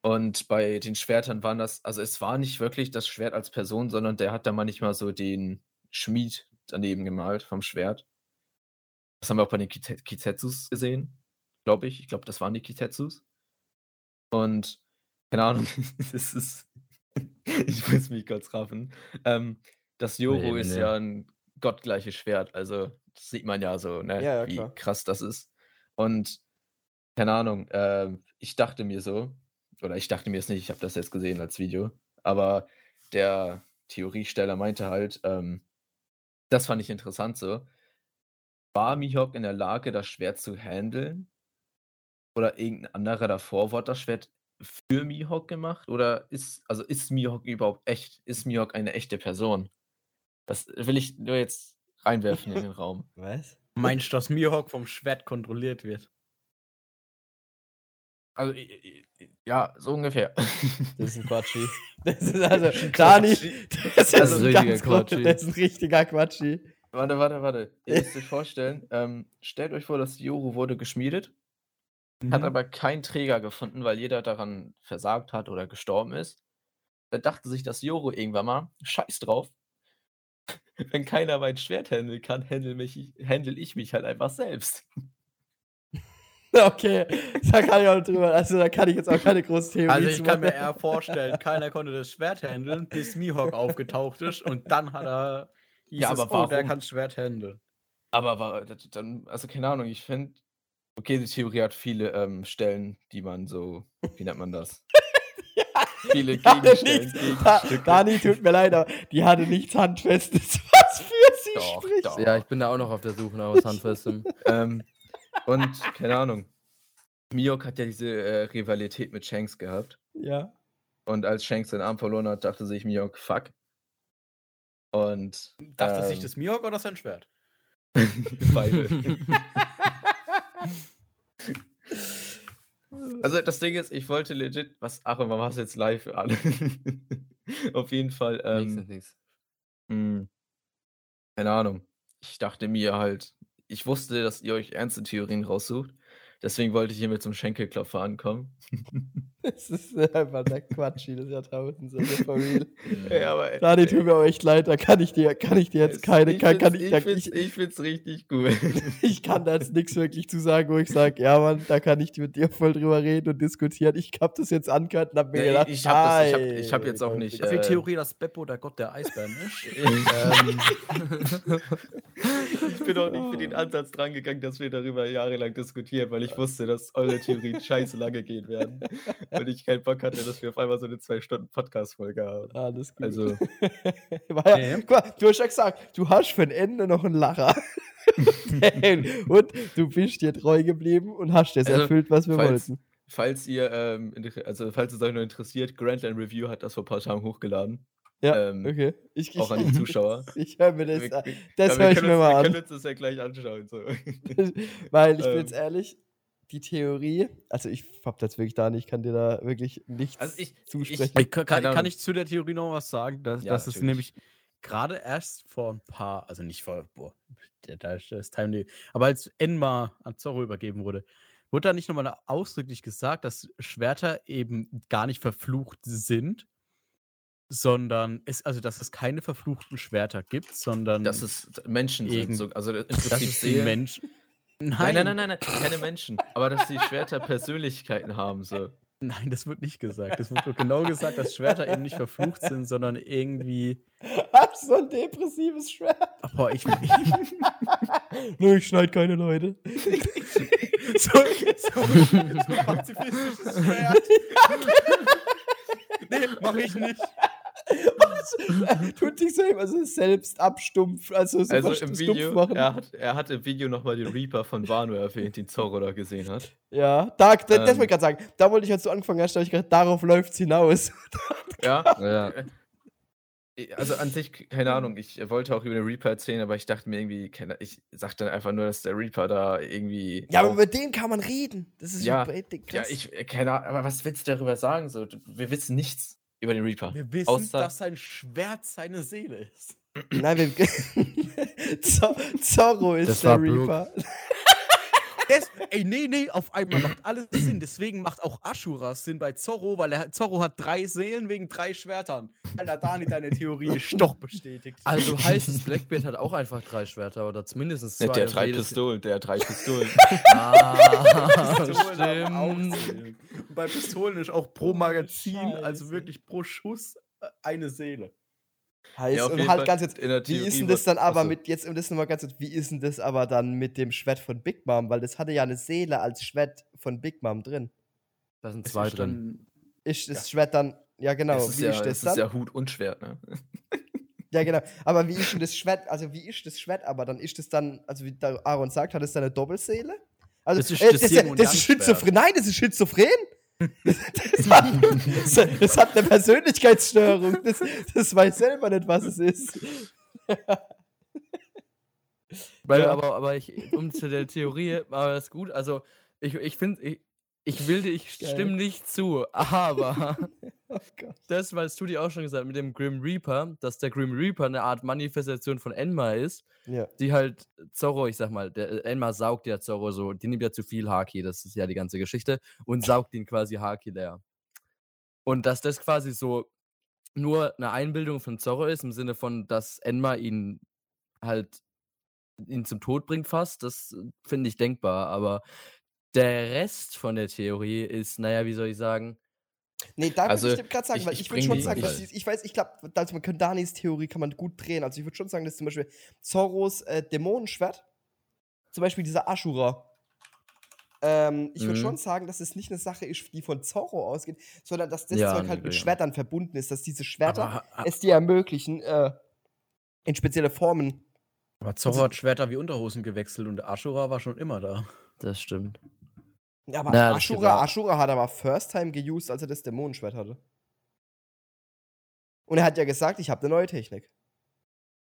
Und bei den Schwertern waren das, also es war nicht wirklich das Schwert als Person, sondern der hat da manchmal so den Schmied daneben gemalt vom Schwert. Das haben wir auch bei den Kite- Kitetsus gesehen, glaube ich. Ich glaube, das waren die Kitetsus. Und keine Ahnung, das ist. ich muss mich kurz raffen. Ähm, das Yoro Nee, ist nee. ja ein gottgleiches Schwert, also das sieht man ja so, ne, Ja, ja, wie klar. krass das ist. Und keine Ahnung, ähm, ich dachte mir so, oder ich dachte mir es nicht, ich habe das jetzt gesehen als Video, aber der Theoriesteller meinte halt, ähm, das fand ich interessant so. War Mihawk in der Lage, das Schwert zu handeln? Oder irgendein anderer davor wurde das Schwert für Mihawk gemacht? Oder ist, also ist Mihawk überhaupt echt? Ist Mihawk eine echte Person? Das will ich nur jetzt reinwerfen in den Raum. Was? Meinst du, dass Mihawk vom Schwert kontrolliert wird? Also, ja, so ungefähr. Das ist ein Quatschi. Das ist also, Dani, das ist, Das ist ein richtiger Quatschi. Das ist ein richtiger Quatschi. Warte, warte, warte. Ihr müsst euch vorstellen, ähm, stellt euch vor, das Yoru wurde geschmiedet, hat Mhm. aber keinen Träger gefunden, weil jeder daran versagt hat oder gestorben ist. Da dachte sich das Yoru irgendwann mal, scheiß drauf. Wenn keiner mein Schwert handeln kann, handle, mich, handle ich mich halt einfach selbst. Okay, da kann ich auch drüber. Also da kann ich jetzt auch keine große Theorie Also ich kann mir eher vorstellen, keiner konnte das Schwert handeln, bis Mihawk aufgetaucht ist und dann hat er. Ja, es, aber oh, der warum? kann Schwert handeln. Aber war, dann, also keine Ahnung, ich finde, okay, die Theorie hat viele ähm, Stellen, die man so, wie nennt man das? Viele Die hatte Gegenstellen, nichts, da. Dani, tut mir leid, aber die hatte nichts Handfestes, was für sie Doch, spricht. doch. Ja, ich bin da auch noch auf der Suche nach was Handfestem. ähm, und keine Ahnung, Miyok hat ja diese äh, Rivalität mit Shanks gehabt. Ja. Und als Shanks seinen Arm verloren hat, dachte sich Miyok, fuck. Und Dachte sich ähm, das Mihawk oder sein Schwert? beide. Also das Ding ist, ich wollte legit, was, ach, und warum hast du jetzt live an? Auf jeden Fall, ähm, ist nix. mh, keine Ahnung. Ich dachte mir halt, ich wusste, dass ihr euch ernste Theorien raussucht. Deswegen wollte ich hier mit zum Schenkelklopfer ankommen. Das ist einfach der Quatsch des Jahrtausends, also for real. ja, aber ey, Dani, tut mir auch echt leid, da kann ich dir, kann ich dir jetzt keine, ich kann, kann find's- ich, da, ich, find's, ich, ich find's richtig gut. ich kann da jetzt nichts wirklich zu sagen, wo ich sage, ja Mann, da kann ich mit dir voll drüber reden und diskutieren. Ich hab das jetzt angehört und hab mir Ja, gedacht, ich- hab das- ich hab- ich hab jetzt auch nicht, äh, Theorie, dass Beppo der Gott der Eisbären ist. ähm, ich bin auch nicht für den Ansatz dran gegangen, dass wir darüber jahrelang diskutieren, weil ich wusste, dass eure Theorien scheiße lange gehen werden. Und ich keinen Bock hatte, dass wir auf einmal so eine zwei Stunden Podcast-Folge haben. Alles gut. Also, War ja, mal, du hast ja gesagt, du hast für ein Ende noch einen Lacher. und du bist dir treu geblieben und hast das Also, erfüllt, was wir falls- wollten. falls ihr, ähm, also falls es euch noch interessiert, Grandland Review hat das vor ein paar Tagen hochgeladen. Ja, ähm, okay. Ich, ich, Auch an die Zuschauer. ich höre mir das Wir- an. wir- Das ja, wir höre ich mir uns, mal Wir an. können uns das ja gleich anschauen. So. Weil ich bin Ähm. jetzt ehrlich, die Theorie, also ich hab das wirklich da nicht, ich kann dir da wirklich nichts Also ich- zusprechen. Ich, kann, Keine kann Ahnung. ich zu der Theorie noch was sagen? Dass, Ja, es natürlich. nämlich gerade erst vor ein paar, also nicht vor, boah, da- da ist das Time, aber als Enma an Zorro übergeben wurde, wurde da nicht nochmal ausdrücklich gesagt, dass Schwerter eben gar nicht verflucht sind, sondern es, also dass es keine verfluchten Schwerter gibt, sondern Dass es Menschen sind. So, also im dass Prinzip Seelen. Menschen. Nein, nein, nein, nein, nein, keine Menschen. Aber dass die Schwerter Persönlichkeiten haben. So. Nein, das wird nicht gesagt. Es wird genau gesagt, dass Schwerter eben nicht verflucht sind, sondern irgendwie. Hast so ein depressives Schwert? Boah, ich, Nö, ich schneid keine Leute. so, so, so pazifistisches Schwert. nee, mach ich nicht. Was? Tut dich so also selbst abstumpfen, also so Also im stumpf Video, machen. er hat, er hat im Video nochmal den Reaper von Wano erwähnt, den Zorro da gesehen hat. Ja, da, das, das Ähm. wollte ich gerade sagen. Da wollte ich, als du angefangen hast, da ich gedacht, darauf läuft's hinaus. Ja, Ja. also an sich, keine Ahnung, ich wollte auch über den Reaper erzählen, aber ich dachte mir irgendwie, keine- ich sag dann einfach nur, dass der Reaper da irgendwie. Ja, aber über den kann man reden. Das ist Ja, super ja, ich, äh, keine Ahnung, aber was willst du darüber sagen? So, wir wissen nichts über den Reaper. Wir wissen, Außer- dass sein Schwert seine Seele ist. Nein, wir, Zor Zorro ist Das der. Reaper. Das, ey, nee, nee, auf einmal macht alles Sinn. Deswegen macht auch Ashura Sinn bei Zorro, weil er, Zorro hat drei Seelen wegen drei Schwertern. Alter, Dani, deine Theorie ist doch bestätigt. Also heißt es, Blackbeard hat auch einfach drei Schwerter oder zumindest zwei. Der, der drei Pistolen, der hat drei Pistolen. Ah, Pistolen stimmt. Bei Pistolen ist auch pro Magazin, also wirklich pro Schuss, äh, eine Seele. Heißt, Ja, und halt Fall ganz jetzt, in der wie ist denn das dann aber Achso. mit, jetzt, um das nochmal ganz kurz, wie ist denn das aber dann mit dem Schwert von Big Mom? Weil das hatte ja eine Seele als Schwert von Big Mom drin. Da sind zwei ist drin. dann- Ist das Schwert dann, ja genau, es ist wie ja, ist das es dann? ist ja Hut und Schwert, ne? Ja, genau. Aber wie ist denn das Schwert, also wie ist das Schwert aber? Dann ist das dann, also wie Aaron sagt, hat es dann eine Doppelseele? Also, Das ist äh, das das, das ist schizophren. Nein, das ist schizophren. Das hat, das, hat eine Persönlichkeitsstörung. Das, das weiß selber nicht, was es ist. Weil, aber, aber ich, um zu der Theorie, war das gut. Also, ich, ich finde, ich, will dir, ich Geil. stimme nicht zu, aber Oh das, weil du dir auch schon gesagt mit dem Grim Reaper, dass der Grim Reaper eine Art Manifestation von Enma ist, Ja. die halt Zorro, ich sag mal, der Enma saugt ja Zorro so, die nimmt ja zu viel Haki, das ist ja die ganze Geschichte, und saugt ihn quasi Haki leer. Und dass das quasi so nur eine Einbildung von Zorro ist, im Sinne von, dass Enma ihn halt ihn zum Tod bringt fast, das finde ich denkbar, aber der Rest von der Theorie ist, naja, wie soll ich sagen? Nee, da Also, würde ich gerade sagen, ich- weil ich ich, würde schon sagen, dass ich- die, ich weiß, ich glaube, also man kann Danis Theorie kann man gut drehen. Also ich würde schon sagen, dass zum Beispiel Zorros äh, Dämonenschwert, zum Beispiel dieser Ashura, ähm, ich würde Mhm. schon sagen, dass es nicht eine Sache ist, die von Zorro ausgeht, sondern dass das Ja, Zeug nee, halt mit ja. Schwertern verbunden ist, dass diese Schwerter Aber, es dir ermöglichen, äh, in spezielle Formen. aber Zorro hat Schwerter wie Unterhosen gewechselt und Ashura war schon immer da. Das stimmt. Ja, aber Na, Ashura, Ashura hat aber First Time geused, als er das Dämonenschwert hatte. Und er hat ja gesagt, ich habe eine neue Technik.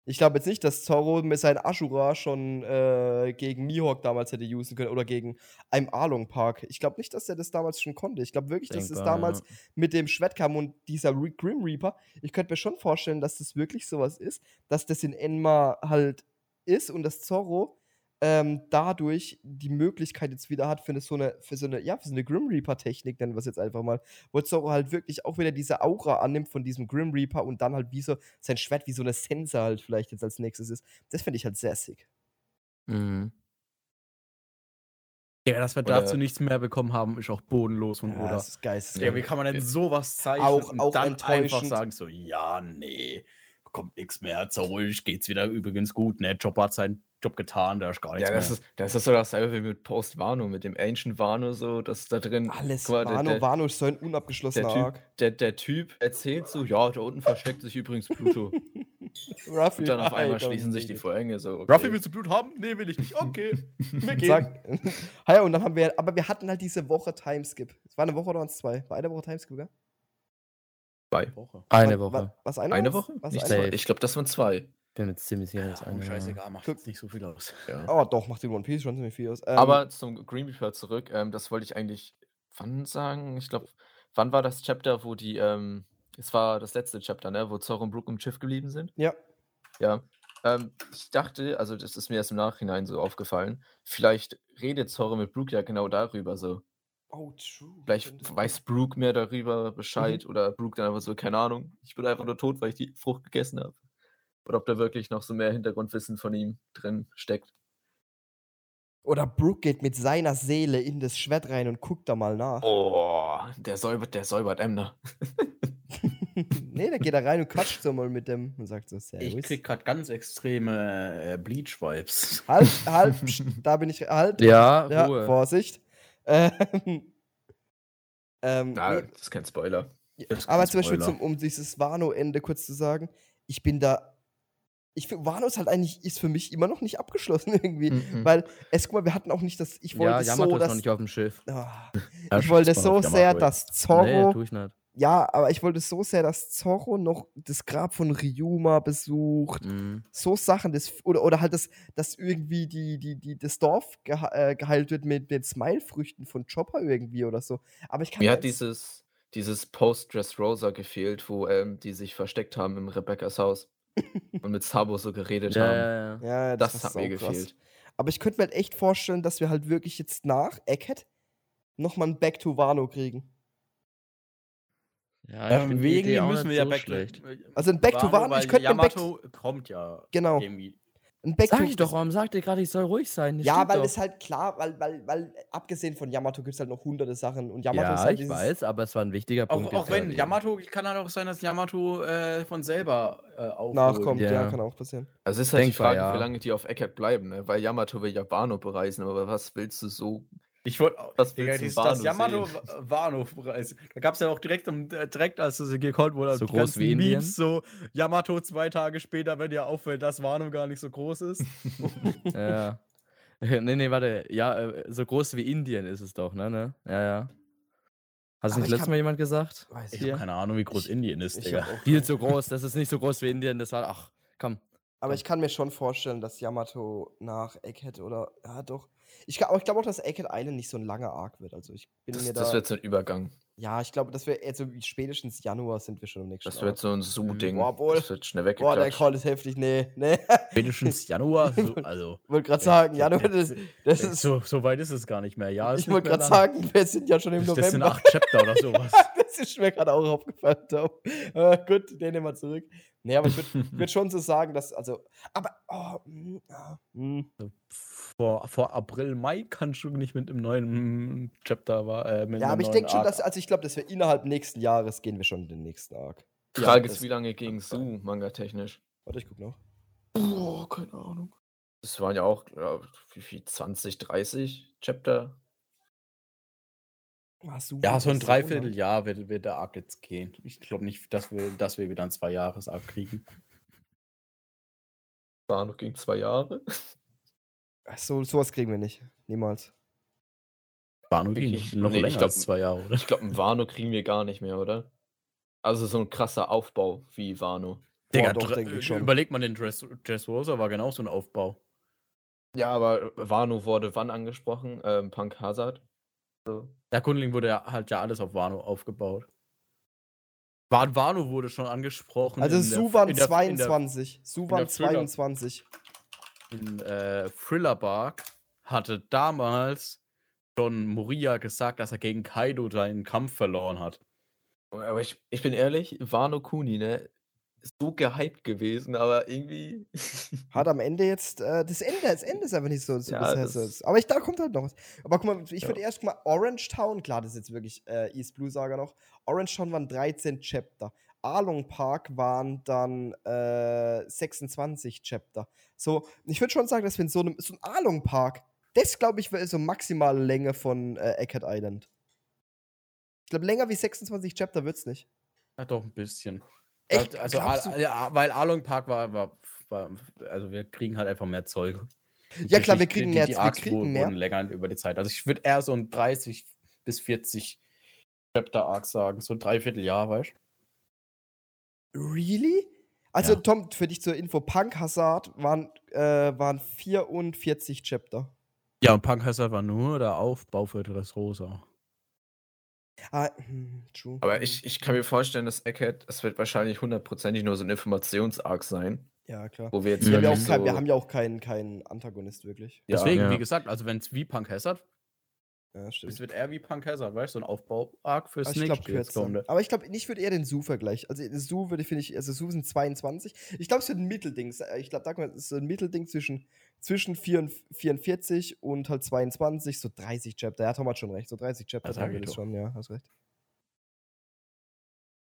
Ich glaube jetzt nicht, dass Zorro mit seinem Ashura schon äh, gegen Mihawk damals hätte usen können oder gegen einem Arlong Park. Ich glaube nicht, dass er das damals schon konnte. Ich glaube wirklich, dass es Denkbar, damals ja. mit dem Schwert kam und dieser Re Grim Reaper. Ich könnte mir schon vorstellen, dass das wirklich sowas ist, dass das in Enma halt ist und dass Zorro ähm, dadurch die Möglichkeit jetzt wieder hat für eine, so eine, für so eine, ja, für so eine Grim Reaper-Technik, nennen wir es jetzt einfach mal, wo Zorro halt wirklich auch wieder diese Aura annimmt von diesem Grim Reaper und dann halt wie so sein Schwert wie so eine Sense halt vielleicht jetzt als nächstes ist. Das finde ich halt sehr sick. Mhm. Ja, dass wir Oder- dazu nichts mehr bekommen haben, ist auch bodenlos von Ja, Oda. das ist geisteskrank. Ja, wie kann man denn sowas zeichnen Auch- und auch dann einfach sagen so, ja, nee, kommt nichts mehr, so ruhig, geht's wieder übrigens gut, ne? Job hat seinen Job getan, da ist gar nichts Ja, das mehr. ist, das ist so dasselbe wie mit Post Wano, mit dem Ancient Wano, so, dass da drin. Alles mal, der- Wano, der, Wano ist so ein unabgeschlossener der, Arc. typ, der, der Typ erzählt so, ja, da unten versteckt sich übrigens Pluto. Ruffy, Und dann auf einmal Alter, schließen sich die. Vorhänge so. Okay. Ruffy, willst du Blut haben? Nee, will ich nicht. Okay, wir gehen. Sag, ja, und dann haben wir, aber wir hatten halt diese Woche Timeskip. Es war eine Woche oder waren es zwei? War eine Woche Timeskip, gell? Woche. Eine Woche. Was eine, Eine? Woche? Was Nicht eine? Safe. Ich glaube, das waren zwei. Bin mir ziemlich sicher, dass Ja, eine. scheißegal, macht jetzt nicht so viel aus. Ja. Oh, doch, macht in One Piece schon ziemlich viel aus. Ähm, Aber zum Green Reaper zurück, ähm, das wollte ich eigentlich wann sagen? Ich glaube, wann war das Chapter, wo die, ähm, es war das letzte Chapter, ne, wo Zorro und Brook im Schiff geblieben sind? Ja. Ja. Ähm, ich dachte, also das ist mir erst im Nachhinein so aufgefallen, vielleicht redet Zorro mit Brook ja genau darüber so. Oh, true. Vielleicht weiß Brook mehr darüber Bescheid oder Brook dann einfach so, keine Ahnung, ich bin einfach nur tot, weil ich die Frucht gegessen habe. Oder ob da wirklich noch so mehr Hintergrundwissen von ihm drin steckt. Oder Brooke geht mit seiner Seele in das Schwert rein und guckt da mal nach. Oh, der säubert, der säubert Emner. nee, der geht da rein und quatscht so mal mit dem und sagt so, Servus. Ich krieg gerade ganz extreme äh, Bleach-Vibes. Halt, halt, da bin ich, halt. Ja, Ja, Ruhe. Vorsicht. Ähm, ähm, Na, nee, das ist kein Spoiler. Ist aber kein zum Beispiel, Spoiler. zum, um dieses Wano-Ende kurz zu sagen, ich bin da. Ich Wano ist halt eigentlich, ist für mich immer noch nicht abgeschlossen irgendwie. Mhm. Weil, es, guck mal, wir hatten auch nicht das, ich wollte ja, Yamato so, ist dass. noch nicht auf dem Schiff. Ah, Ja, ich wollte so sehr, dass Nee, Zorro. tu ich nicht. Ja, aber ich wollte so sehr, dass Zorro noch das Grab von Ryuma besucht. Mhm. So Sachen, das, oder, oder halt, dass, dass irgendwie die, die, die, das Dorf geha äh, geheilt wird mit den Smile-Früchten von Chopper irgendwie oder so. Aber ich kann Mir hat dieses, dieses Post-Dressrosa gefehlt, wo ähm, die sich versteckt haben im Rebecca's Haus und mit Sabo so geredet Ja, haben. ja, ja. Ja, Das, war hat mir saukrass. gefehlt. Aber ich könnte mir halt echt vorstellen, dass wir halt wirklich jetzt nach Egghead nochmal ein Back to Wano kriegen. Ja, Ähm, die wegen dem auch müssen wir ja so back schlecht. Also ein Back to Wano, weil ich könnte mir Back- Yamato kommt ja Genau. irgendwie. Ein Back Sag ich doch, warum sagt ihr gerade, ich soll ruhig sein? Das Ja, weil doch. es halt klar, weil, weil, weil abgesehen von Yamato gibt es halt noch hunderte Sachen und Yamato ist Ja, halt ich weiß, aber es war ein wichtiger Auch, Punkt. auch jetzt wenn. Yamato, kann halt auch sein, dass Yamato äh, von selber äh, aufholt. nachkommt. Ja. Ja. kann auch passieren. Also es ist halt die Denkbar, Frage, ja. wie lange die auf Eckert bleiben, ne? weil Yamato will ja Wano bereisen, aber was willst du so? Ich wollte Was Digga, willst du dieses, das Yamato sehen? Wano-Preis. Da gab es ja auch direkt, um, äh, direkt als es gecallt wurde, So die groß wie Indien? Memes so Yamato zwei Tage später, wenn dir auffällt, dass Wano gar nicht so groß ist. Ja. nee, nee, warte. Ja, äh, so groß wie Indien ist es doch, ne? ne? Ja, ja. Hast du nicht ich letztes Mal jemand gesagt? Weiß Ich habe keine Ahnung, wie groß Ich- Indien ist, Digga. Viel zu groß, das ist nicht so groß wie Indien. Das war, ach, komm. Aber ich kann mir schon vorstellen, dass Yamato nach Egghead oder. Ja, doch. Ich, aber ich glaube auch, dass Egghead Island nicht so ein langer Arc wird. Also ich bin Das, mir da. das wird so ein Übergang. Ja, ich glaube, dass wir also spätestens Januar sind wir schon im nächsten Das wird so ein Zoo-Ding. Boah. Das wird schnell Boah, der weggeklatscht. Call ist heftig. Nee, nee. Spätestens Januar, so, also. wollte gerade sagen, Januar, das, das ist. so, so weit ist es gar nicht mehr. Ja, ich wollte gerade sagen, wir sind ja schon im Das das sind November. acht Chapter oder sowas. das ist mir gerade auch aufgefallen, Tom. Äh, gut, den nehmen wir zurück. Nee, aber ich würde würd schon so sagen, dass, also, aber, oh, mm, ah, mm. Vor, vor April, Mai kannst du nicht mit einem neuen Chapter war. Äh, ja, aber ich denke schon, dass, also ich glaube, dass wir innerhalb nächsten Jahres gehen wir schon in den nächsten Arc. Die Ja, Frage das- ist, wie lange ging Zoo, manga-technisch? Warte, ich guck noch. Oh, keine Ahnung. Das waren ja auch, ja, wie viel, 20, 30 Chapter? Ah, super, Ja, so ein. Dreivierteljahr wird, wird der Arc jetzt gehen. Ich glaube nicht, dass wir, dass wir wieder ein Zwei-Jahres-Arc kriegen. War noch gegen zwei Jahre. So, sowas kriegen wir nicht. Niemals. War nur Wirklich? noch Nee, ich länger glaub- als zwei Jahre, oder? Ich glaube, einen Wano kriegen wir gar nicht mehr, oder? Also so ein krasser Aufbau wie Wano. Boah, Digga, doch, Dre- denke ich schon. überleg mal, den Dress, Dressrosa war genau so ein Aufbau. Ja, aber Wano wurde wann angesprochen? Ähm, Punk Hazard. So. Der Kundling wurde ja halt ja alles auf Wano aufgebaut. Wa- Wano wurde schon angesprochen. Also, in der- Su waren in der- in der- 22. Su waren der Thriller. 22. in äh, Thriller Bark hatte damals schon Moria gesagt, dass er gegen Kaido seinen Kampf verloren hat. Aber ich, ich bin ehrlich, Wano Kuni, ne? Ist so gehypt gewesen, aber irgendwie. Hat am Ende jetzt, äh, das Ende, das Ende ist einfach nicht so. so Ja, bisher das-. Aber ich, da kommt halt noch was. Aber guck mal, ich Ja. würde erst mal Orange Town, klar, das ist jetzt wirklich äh, East Blue Saga noch. Orange Town waren 13 Chapter. Arlong Park waren dann äh, 26 Chapter. So, ich würde schon sagen, dass wir in so einem, so ein Arlong Park, das glaube ich, wäre so maximale Länge von äh, Eckert Island. Ich glaube, länger wie 26 Chapter wird's nicht. Ja, doch ein bisschen. Echt? Also, Glaubst Al- du? ja, weil Arlong Park war, war, war, also wir kriegen halt einfach mehr Zeug. Ja, klar, wir Die- kriegen die, mehr- Die wir Arcs kriegen wurden mehr. länger über die Zeit. Also ich würde eher so ein 30 bis 40 Chapter Arc sagen, so ein Dreivierteljahr, weißt du? Really? Also, Ja. Tom, für dich zur Info: Punk Hazard waren, äh, waren 44 Chapter. Ja, und Punk Hazard war nur der Aufbau für das Rosa. Ah, hm, true. Aber ich, ich kann mir vorstellen, dass Egghead, es wird wahrscheinlich hundertprozentig nur so ein Informations-Arc sein, Ja, klar. wo wir jetzt Wir haben, ja auch kein, wir haben ja auch keinen keinen Antagonist wirklich. Deswegen, ja. wie gesagt, also wenn es wie Punk Hazard, Ja, es wird eher wie Punk Hazard, weißt du, so ein Aufbau-Arc fürs Aber ich glaube nächste jetzt kürzer. kommende. Aber ich glaube, ich würde eher den Su vergleichen. Also, Su würde finde ich, also Su sind 22. Ich glaube, es wird ein Mittelding. Ich glaube, da ist so ein Mittelding zwischen, zwischen 44 und halt 22, so 30 Chapter. Ja, Tom hat schon recht. So 30 Chapter sag haben wir ich das schon, ja, hast recht.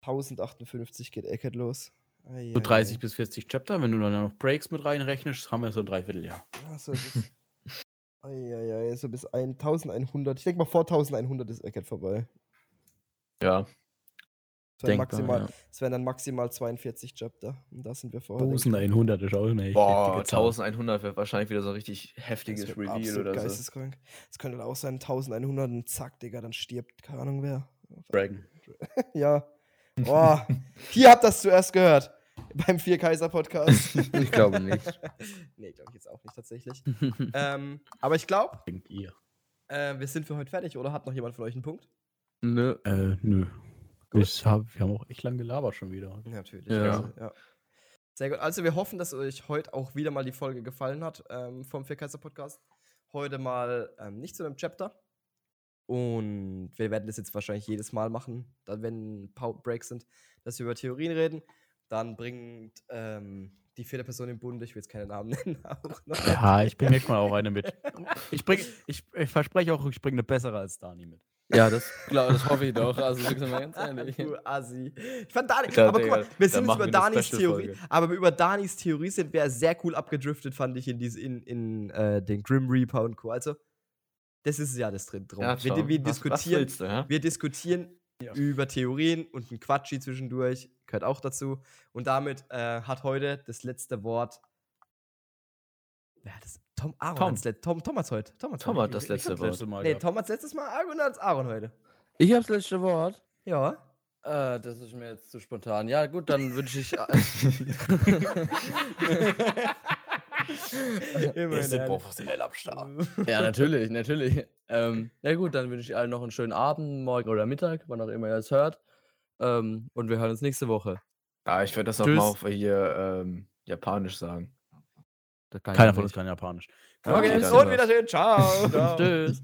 1058 geht Eckert los. Ei, So ei, 30 ei. bis 40 Chapter, wenn du dann noch Breaks mit reinrechnest, haben wir so ein Dreivierteljahr. Ja, so ist es. Eieiei, so bis 1100. Ich denke mal, vor 1100 ist Eckert vorbei. Ja, Es wären, Denkbar, maximal, ja. es wären dann maximal 42 Chapter. Und da sind wir vorher. 1100 ist auch eine boah, heftige Zahl. 1100 wird wahrscheinlich wieder so ein richtig Das heftiges Reveal absolut oder so. geisteskrank. Es könnte auch sein, 1100 und zack, Digga, dann stirbt, keine Ahnung wer. Dragon. Ja. Boah, hier habt ihr das zuerst gehört. Beim Vier-Kaiser-Podcast. Ich glaube nicht. nee, glaube ich jetzt auch nicht tatsächlich. ähm, aber ich glaube, Denkt ihr? äh, wir sind für heute fertig, oder hat noch jemand von euch einen Punkt? Nö. Äh, nö. Ich hab, wir haben auch echt lang gelabert schon wieder. Natürlich. Ja. Also, ja. Sehr gut. Also wir hoffen, dass euch heute auch wieder mal die Folge gefallen hat ähm, vom Vierkaiser Podcast. Heute mal ähm, nicht zu einem Chapter. Und wir werden das jetzt wahrscheinlich jedes Mal machen, dann, wenn Breaks sind, dass wir über Theorien reden. Dann bringt ähm, die vierte Person im Bunde, ich will jetzt keine Namen nennen, auch noch. Ja, ich bringe nächstes Mal auch eine mit. Ich, bring, ich, ich verspreche auch, ich bringe eine bessere als Dani mit. Ja, das, glaub, das hoffe ich doch. Also, wirklich mal ganz ehrlich. Du Assi. Ich fand Dani, Ja, aber guck mal, wir sind jetzt über wir Danis Theorie, aber über Danis Theorie sind wir sehr cool abgedriftet, fand ich, in, diese, in, in äh, den Grim Reaper und Co. Also, das ist ja das drin drum. Ja, wir, wir was, was diskutieren, willst du, ja? wir diskutieren Ja. über Theorien und ein Quatschi zwischendurch, gehört auch dazu. Und damit äh, hat heute das letzte Wort. Wer hat das? Tom Aaron Tom. let- Tom, Tom hat's heute. Tom hat's Tom heute. hat das letzte Wort. Mal Nee. Tom hat's letztes Mal Aaron hat's Aaron heute. Ich habe das letzte Wort. Ja. Äh, das ist mir jetzt zu spontan. Ja, gut, dann wünsche ich. Sind ehrlich. professionell am Start. Ja, natürlich, natürlich. Ähm, na gut, dann wünsche ich allen noch einen schönen Abend, morgen oder Mittag, wann auch immer ihr es hört. Ähm, und wir hören uns nächste Woche. Ja, ich würde das auch Tschüss. mal auf hier ähm, Japanisch sagen. Keiner von uns kann Japanisch. Okay, Okay, dann und. Wiedersehen. Ciao. Ciao. Tschüss.